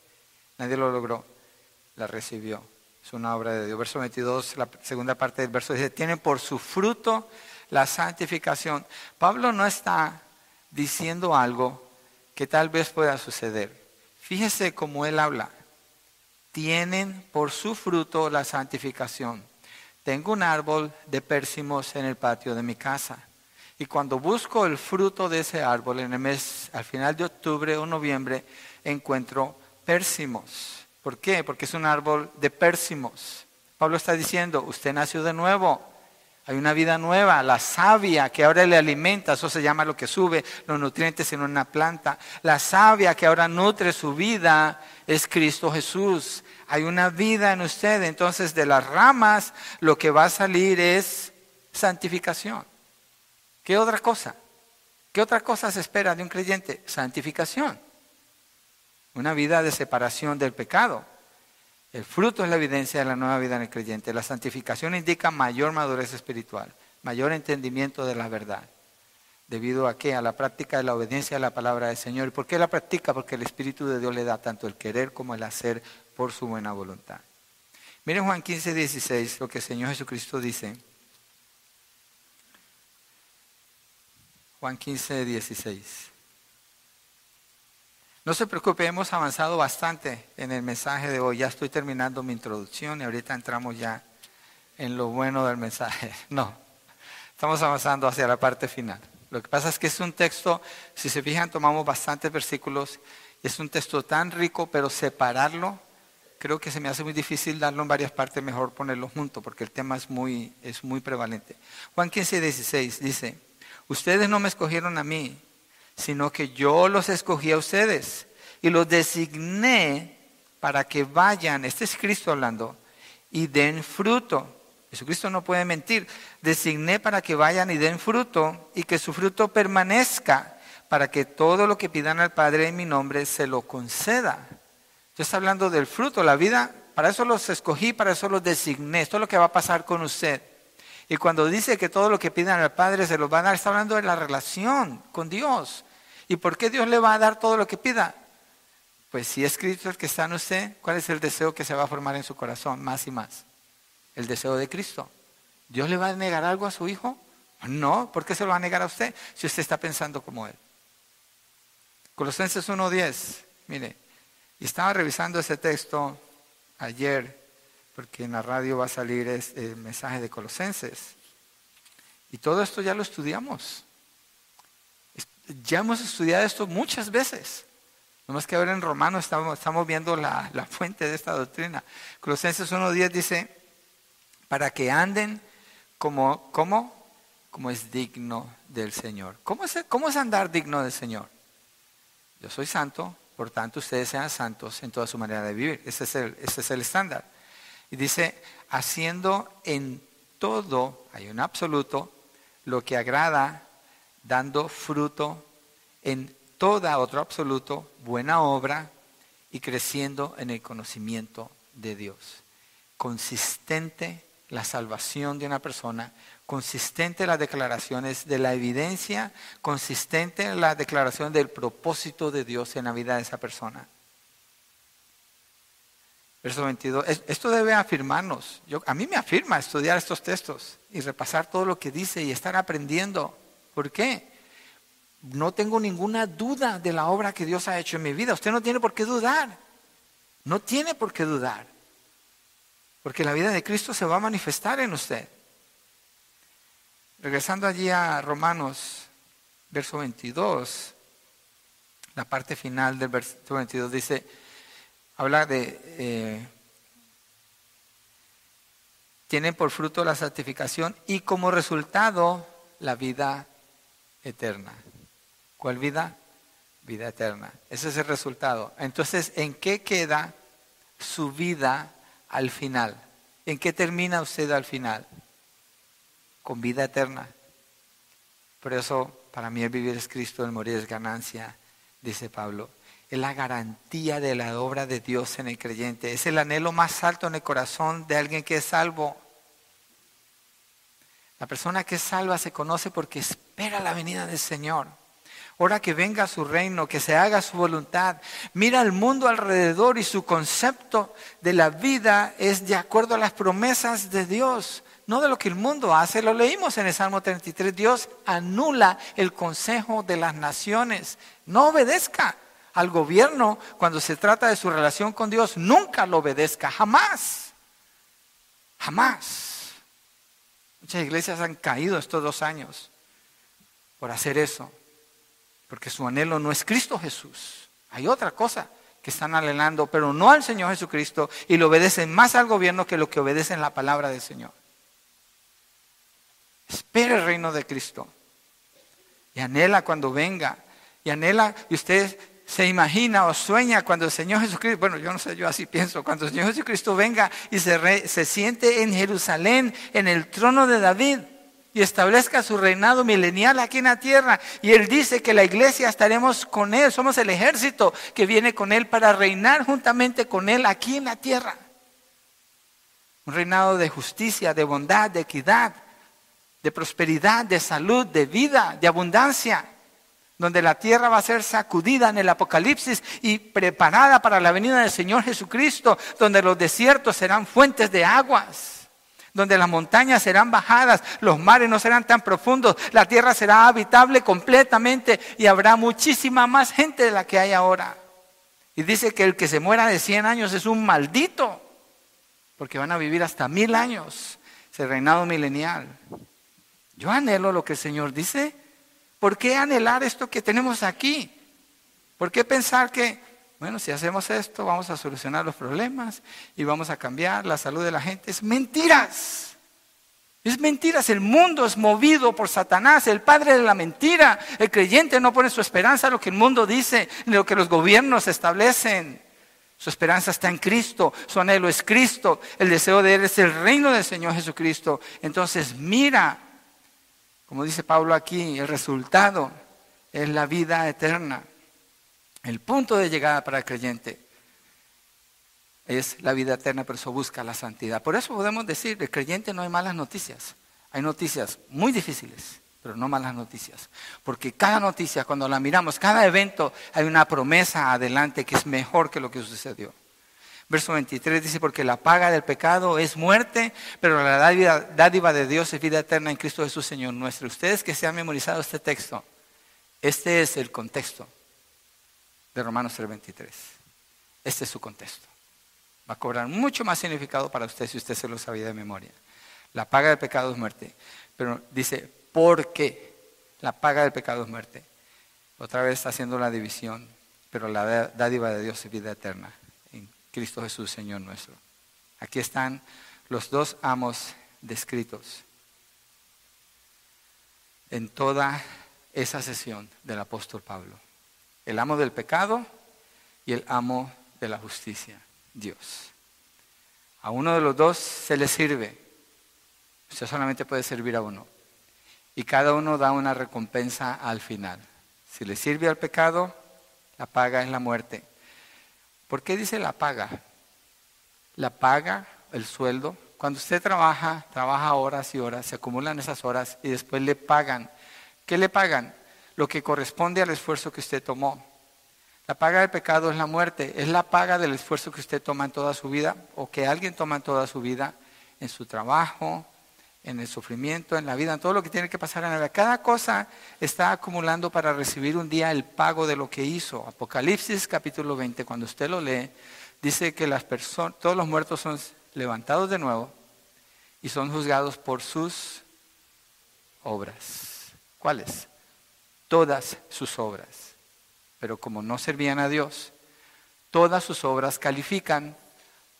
Speaker 1: Nadie lo logró, la recibió. Es una obra de Dios. Verso 22, la segunda parte del verso dice, tienen por su fruto la santificación. Pablo no está diciendo algo que tal vez pueda suceder. Fíjese cómo él habla. Tienen por su fruto la santificación. Tengo un árbol de pérsimos en el patio de mi casa. Y cuando busco el fruto de ese árbol en el mes, al final de octubre o noviembre, encuentro pérsimos. ¿Por qué? Porque es un árbol de pérsimos. Pablo está diciendo, usted nació de nuevo, Hay una vida nueva, la savia que ahora le alimenta, eso se llama lo que sube los nutrientes en una planta. La savia que ahora nutre su vida es Cristo Jesús. Hay una vida en usted, entonces de las ramas lo que va a salir es santificación. ¿Qué otra cosa? ¿Qué otra cosa se espera de un creyente? Santificación. Una vida de separación del pecado. El fruto es la evidencia de la nueva vida en el creyente. La santificación indica mayor madurez espiritual, mayor entendimiento de la verdad. ¿Debido a qué? A la práctica de la obediencia a la palabra del Señor. ¿Y por qué la practica? Porque el Espíritu de Dios le da tanto el querer como el hacer por su buena voluntad. Miren Juan 15, 16, lo que el Señor Jesucristo dice. Juan 15, 16. No se preocupe, hemos avanzado bastante en el mensaje de hoy. Ya estoy terminando mi introducción y ahorita entramos ya en lo bueno del mensaje. No, estamos avanzando hacia la parte final. Lo que pasa es que es un texto, si se fijan, tomamos bastantes versículos. Es un texto tan rico, pero separarlo, creo que se me hace muy difícil darlo en varias partes, mejor ponerlo junto, porque el tema es muy, es muy prevalente. Juan 15, 16 dice, ustedes no me escogieron a mí, sino que yo los escogí a ustedes y los designé para que vayan, este es Cristo hablando, y den fruto. Jesucristo no puede mentir. Designé para que vayan y den fruto y que su fruto permanezca para que todo lo que pidan al Padre en mi nombre se lo conceda. Estoy hablando del fruto, la vida, para eso los escogí, para eso los designé. Esto es lo que va a pasar con usted. Y cuando dice que todo lo que pidan al Padre se lo va a dar, está hablando de la relación con Dios. ¿Y por qué Dios le va a dar todo lo que pida? Pues si es Cristo el que está en usted, ¿cuál es el deseo que se va a formar en su corazón más y más? El deseo de Cristo. ¿Dios le va a negar algo a su hijo? No, ¿por qué se lo va a negar a usted si usted está pensando como él? Colosenses 1.10, mire, y estaba revisando ese texto ayer, porque en la radio va a salir el mensaje de Colosenses. Y todo esto ya lo estudiamos. Ya hemos estudiado esto muchas veces. No más que ahora en Romano estamos, estamos viendo la, fuente de esta doctrina. Colosenses 1.10 dice, para que anden como, como, como es digno del Señor. ¿Cómo es, ¿Cómo es andar digno del Señor? Yo soy santo, por tanto ustedes sean santos en toda su manera de vivir. Ese es el, es el estándar. Y dice, haciendo en todo, hay un absoluto, lo que agrada dando fruto en toda otro absoluto, buena obra y creciendo en el conocimiento de Dios. Consistente la salvación de una persona, consistente las declaraciones de la evidencia, consistente la declaración del propósito de Dios en la vida de esa persona. Verso 22. Esto debe afirmarnos. Yo, a mí me afirma estudiar estos textos y repasar todo lo que dice y estar aprendiendo. ¿Por qué? No tengo ninguna duda de la obra que Dios ha hecho en mi vida. Usted no tiene por qué dudar. No tiene por qué dudar. Porque la vida de Cristo se va a manifestar en usted. Regresando allí a Romanos, verso 22, la parte final del verso 22 dice, habla de, eh, tienen por fruto la santificación y como resultado la vida eterna. ¿Cuál vida? Vida eterna. Ese es el resultado. Entonces, ¿en qué queda su vida al final? ¿En qué termina usted al final? Con vida eterna. Por eso, para mí el vivir es Cristo, el morir es ganancia, dice Pablo. Es la garantía de la obra de Dios en el creyente. Es el anhelo más alto en el corazón de alguien que es salvo. La persona que es salva se conoce porque espera la venida del Señor. Ora que venga su reino, que se haga su voluntad. Mira al mundo alrededor y su concepto de la vida es de acuerdo a las promesas de Dios, no de lo que el mundo hace. Lo leímos en el Salmo 33. Dios anula el consejo de las naciones. No obedezca al gobierno cuando se trata de su relación con Dios. Nunca lo obedezca, jamás. Jamás. Muchas iglesias han caído estos dos años por hacer eso, porque su anhelo no es Cristo Jesús. Hay otra cosa que están anhelando, pero no al Señor Jesucristo y le obedecen más al gobierno que lo que obedecen la palabra del Señor. Espera el reino de Cristo. Y anhela cuando venga. Y anhela, y usted se imagina o sueña cuando el Señor Jesucristo, bueno, yo no sé, yo así pienso, cuando el Señor Jesucristo venga y se, se siente en Jerusalén, en el trono de David, y establezca su reinado milenial aquí en la tierra. Y Él dice que la iglesia estaremos con Él, somos el ejército que viene con Él para reinar juntamente con Él aquí en la tierra. Un reinado de justicia, de bondad, de equidad, de prosperidad, de salud, de vida, de abundancia, donde la tierra va a ser sacudida en el Apocalipsis y preparada para la venida del Señor Jesucristo, donde los desiertos serán fuentes de aguas, donde las montañas serán bajadas, los mares no serán tan profundos, la tierra será habitable completamente y habrá muchísima más gente de la que hay ahora. Y dice que el que se muera de 100 años es un maldito, porque van a vivir hasta mil años, ese reinado milenial. Yo anhelo lo que el Señor dice. ¿Por qué anhelar esto que tenemos aquí? ¿Por qué pensar que, bueno, si hacemos esto vamos a solucionar los problemas y vamos a cambiar la salud de la gente? Es mentiras. Es mentiras. El mundo es movido por Satanás, el padre de la mentira. El creyente no pone su esperanza en lo que el mundo dice, en lo que los gobiernos establecen. Su esperanza está en Cristo, su anhelo es Cristo, el deseo de Él es el reino del Señor Jesucristo. Entonces mira como dice Pablo aquí, el resultado es la vida eterna. El punto de llegada para el creyente es la vida eterna, pero eso busca la santidad. Por eso podemos decir, el creyente no hay malas noticias. Hay noticias muy difíciles, pero no malas noticias. Porque cada noticia, cuando la miramos, cada evento, hay una promesa adelante que es mejor que lo que sucedió. Verso 23 dice, porque la paga del pecado es muerte, pero la dádiva, de Dios es vida eterna en Cristo Jesús, Señor nuestro. Ustedes que se han memorizado este texto, este es el contexto de Romanos 3:23. Este es su contexto. Va a cobrar mucho más significado para usted si usted se lo sabía de memoria. La paga del pecado es muerte, pero dice, porque la paga del pecado es muerte. Otra vez está haciendo la división, pero la dádiva de Dios es vida eterna Cristo Jesús, Señor nuestro. Aquí están los dos amos descritos en toda esa sesión del apóstol Pablo. El amo del pecado y el amo de la justicia, Dios. A uno de los dos se le sirve. Usted solamente puede servir a uno. Y cada uno da una recompensa al final. Si le sirve al pecado, la paga es la muerte. ¿Por qué dice la paga? La paga, el sueldo. Cuando usted trabaja, trabaja horas y horas, se acumulan esas horas y después le pagan. ¿Qué le pagan? Lo que corresponde al esfuerzo que usted tomó. La paga del pecado es la muerte, es la paga del esfuerzo que usted toma en toda su vida o que alguien toma en toda su vida, en su trabajo, en el sufrimiento, en la vida, en todo lo que tiene que pasar en la vida. Cada cosa está acumulando para recibir un día el pago de lo que hizo. Apocalipsis capítulo 20, cuando usted lo lee, dice que las personas, todos los muertos son levantados de nuevo y son juzgados por sus obras. ¿Cuáles? Todas sus obras. Pero como no servían a Dios, todas sus obras califican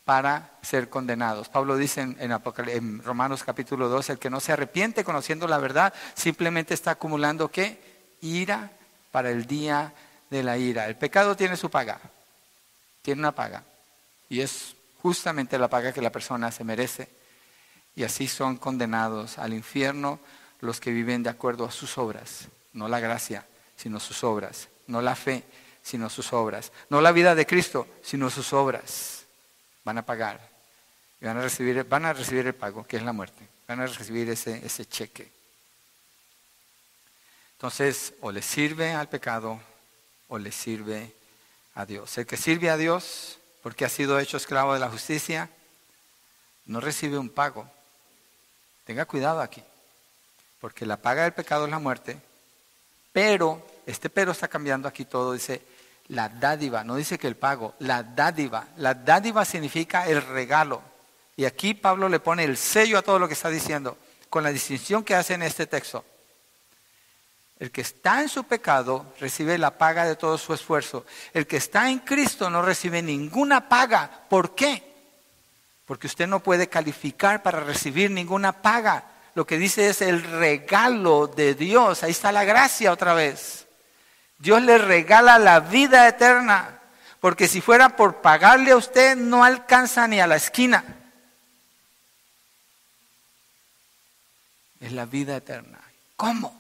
Speaker 1: para ser condenados. Pablo dice en, Romanos capítulo 2, el que no se arrepiente conociendo la verdad, simplemente está acumulando qué? Ira para el día de la ira. El pecado tiene su paga, tiene una paga, y es justamente la paga que la persona se merece. Y así son condenados al infierno los que viven de acuerdo a sus obras, no la gracia, sino sus obras, no la fe, sino sus obras, no la vida de Cristo, sino sus obras van a pagar y van a recibir, van a recibir el pago, que es la muerte. Van a recibir ese, ese cheque. Entonces, o le sirve al pecado o le sirve a Dios. El que sirve a Dios, porque ha sido hecho esclavo de la justicia, no recibe un pago. Tenga cuidado aquí, porque la paga del pecado es la muerte, pero, este pero está cambiando aquí todo, dice, la dádiva, no dice que el pago, la dádiva. La dádiva significa el regalo. Y aquí Pablo le pone el sello a todo lo que está diciendo, con la distinción que hace en este texto. El que está en su pecado recibe la paga de todo su esfuerzo. El que está en Cristo no recibe ninguna paga. ¿Por qué? Porque usted no puede calificar para recibir ninguna paga. lo que dice es el regalo de Dios. Ahí está la gracia otra vez. Dios le regala la vida eterna, porque si fuera por pagarle a usted, no alcanza ni a la esquina. Es la vida eterna. ¿Cómo?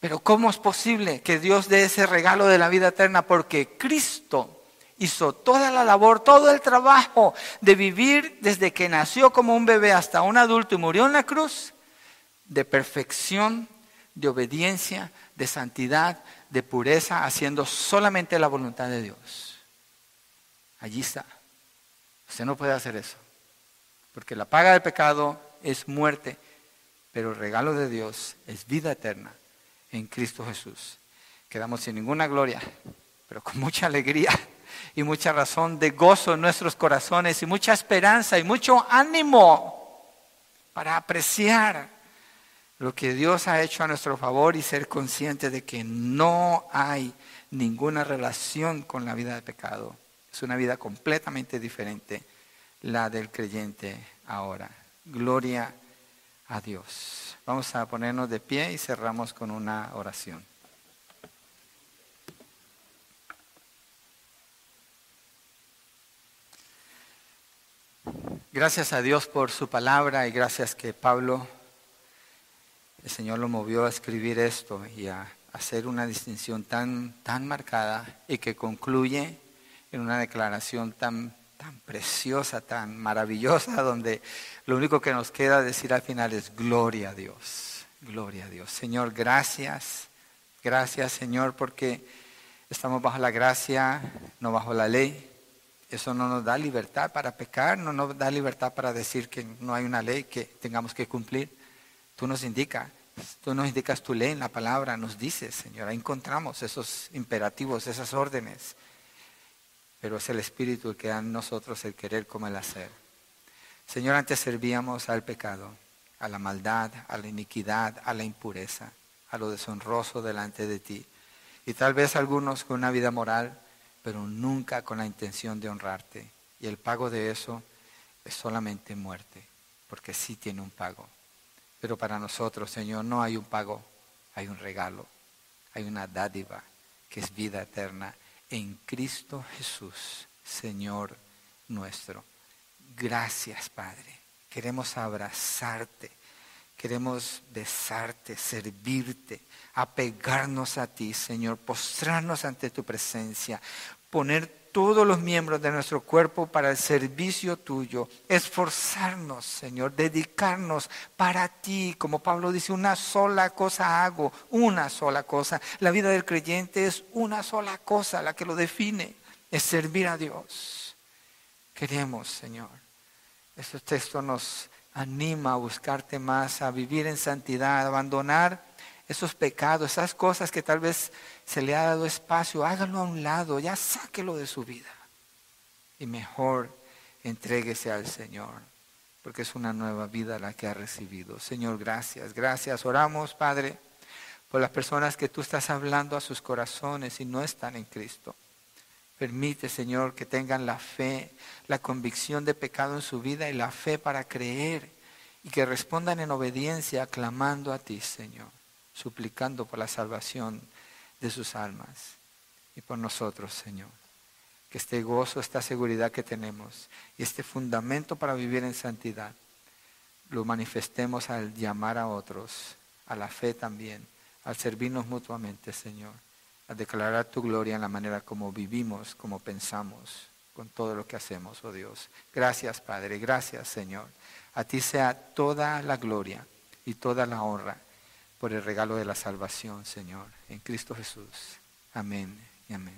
Speaker 1: Pero ¿cómo es posible que Dios dé ese regalo de la vida eterna? Porque Cristo hizo toda la labor, todo el trabajo de vivir desde que nació como un bebé hasta un adulto y murió en la cruz, de perfección, de obediencia, de santidad, de pureza, haciendo solamente la voluntad de Dios. Allí está. Usted no puede hacer eso, porque la paga del pecado es muerte, pero el regalo de Dios es vida eterna en Cristo Jesús. Quedamos sin ninguna gloria, pero con mucha alegría y mucha razón de gozo en nuestros corazones y mucha esperanza y mucho ánimo para apreciar lo que Dios ha hecho a nuestro favor y ser consciente de que no hay ninguna relación con la vida de pecado. Es una vida completamente diferente la del creyente ahora. Gloria a Dios. Vamos a ponernos de pie y cerramos con una oración. Gracias a Dios por su palabra y gracias que Pablo, el Señor lo movió a escribir esto y a hacer una distinción tan, tan marcada y que concluye en una declaración tan, tan preciosa, tan maravillosa, donde lo único que nos queda decir al final es gloria a Dios, gloria a Dios. Señor, gracias, gracias Señor porque estamos bajo la gracia, no bajo la ley. Eso no nos da libertad para pecar, no nos da libertad para decir que no hay una ley que tengamos que cumplir. Tú nos indicas, tú nos indicas tu ley en la palabra, nos dices, Señor, ahí encontramos esos imperativos, esas órdenes. Pero es el Espíritu el que da en nosotros el querer como el hacer. Señor, antes servíamos al pecado, a la maldad, a la iniquidad, a la impureza, a lo deshonroso delante de ti. Y tal vez algunos con una vida moral pero nunca con la intención de honrarte. Y el pago de eso es solamente muerte, porque sí tiene un pago. Pero para nosotros, Señor, no hay un pago, hay un regalo, hay una dádiva que es vida eterna en Cristo Jesús, Señor nuestro. Gracias, Padre. Queremos abrazarte, queremos besarte, servirte, apegarnos a ti, Señor, postrarnos ante tu presencia, poner todos los miembros de nuestro cuerpo para el servicio tuyo, esforzarnos, Señor, dedicarnos para ti. Como Pablo dice, una sola cosa hago, una sola cosa. La vida del creyente es una sola cosa, la que lo define, es servir a Dios. Queremos, Señor. Este texto nos anima a buscarte más, a vivir en santidad, a abandonar esos pecados, esas cosas que tal vez se le ha dado espacio, hágalo a un lado, ya sáquelo de su vida. Y mejor entréguese al Señor, porque es una nueva vida la que ha recibido. Señor, gracias, gracias. Oramos, Padre, por las personas que tú estás hablando a sus corazones y no están en Cristo. Permite, Señor, que tengan la fe, la convicción de pecado en su vida y la fe para creer y que respondan en obediencia, clamando a ti, Señor suplicando por la salvación de sus almas y por nosotros, Señor. Que este gozo, esta seguridad que tenemos y este fundamento para vivir en santidad, lo manifestemos al llamar a otros, a la fe también, al servirnos mutuamente, Señor, a declarar tu gloria en la manera como vivimos, como pensamos, con todo lo que hacemos, oh Dios. Gracias, Padre, gracias, Señor. A ti sea toda la gloria y toda la honra por el regalo de la salvación, Señor, en Cristo Jesús. Amén y amén.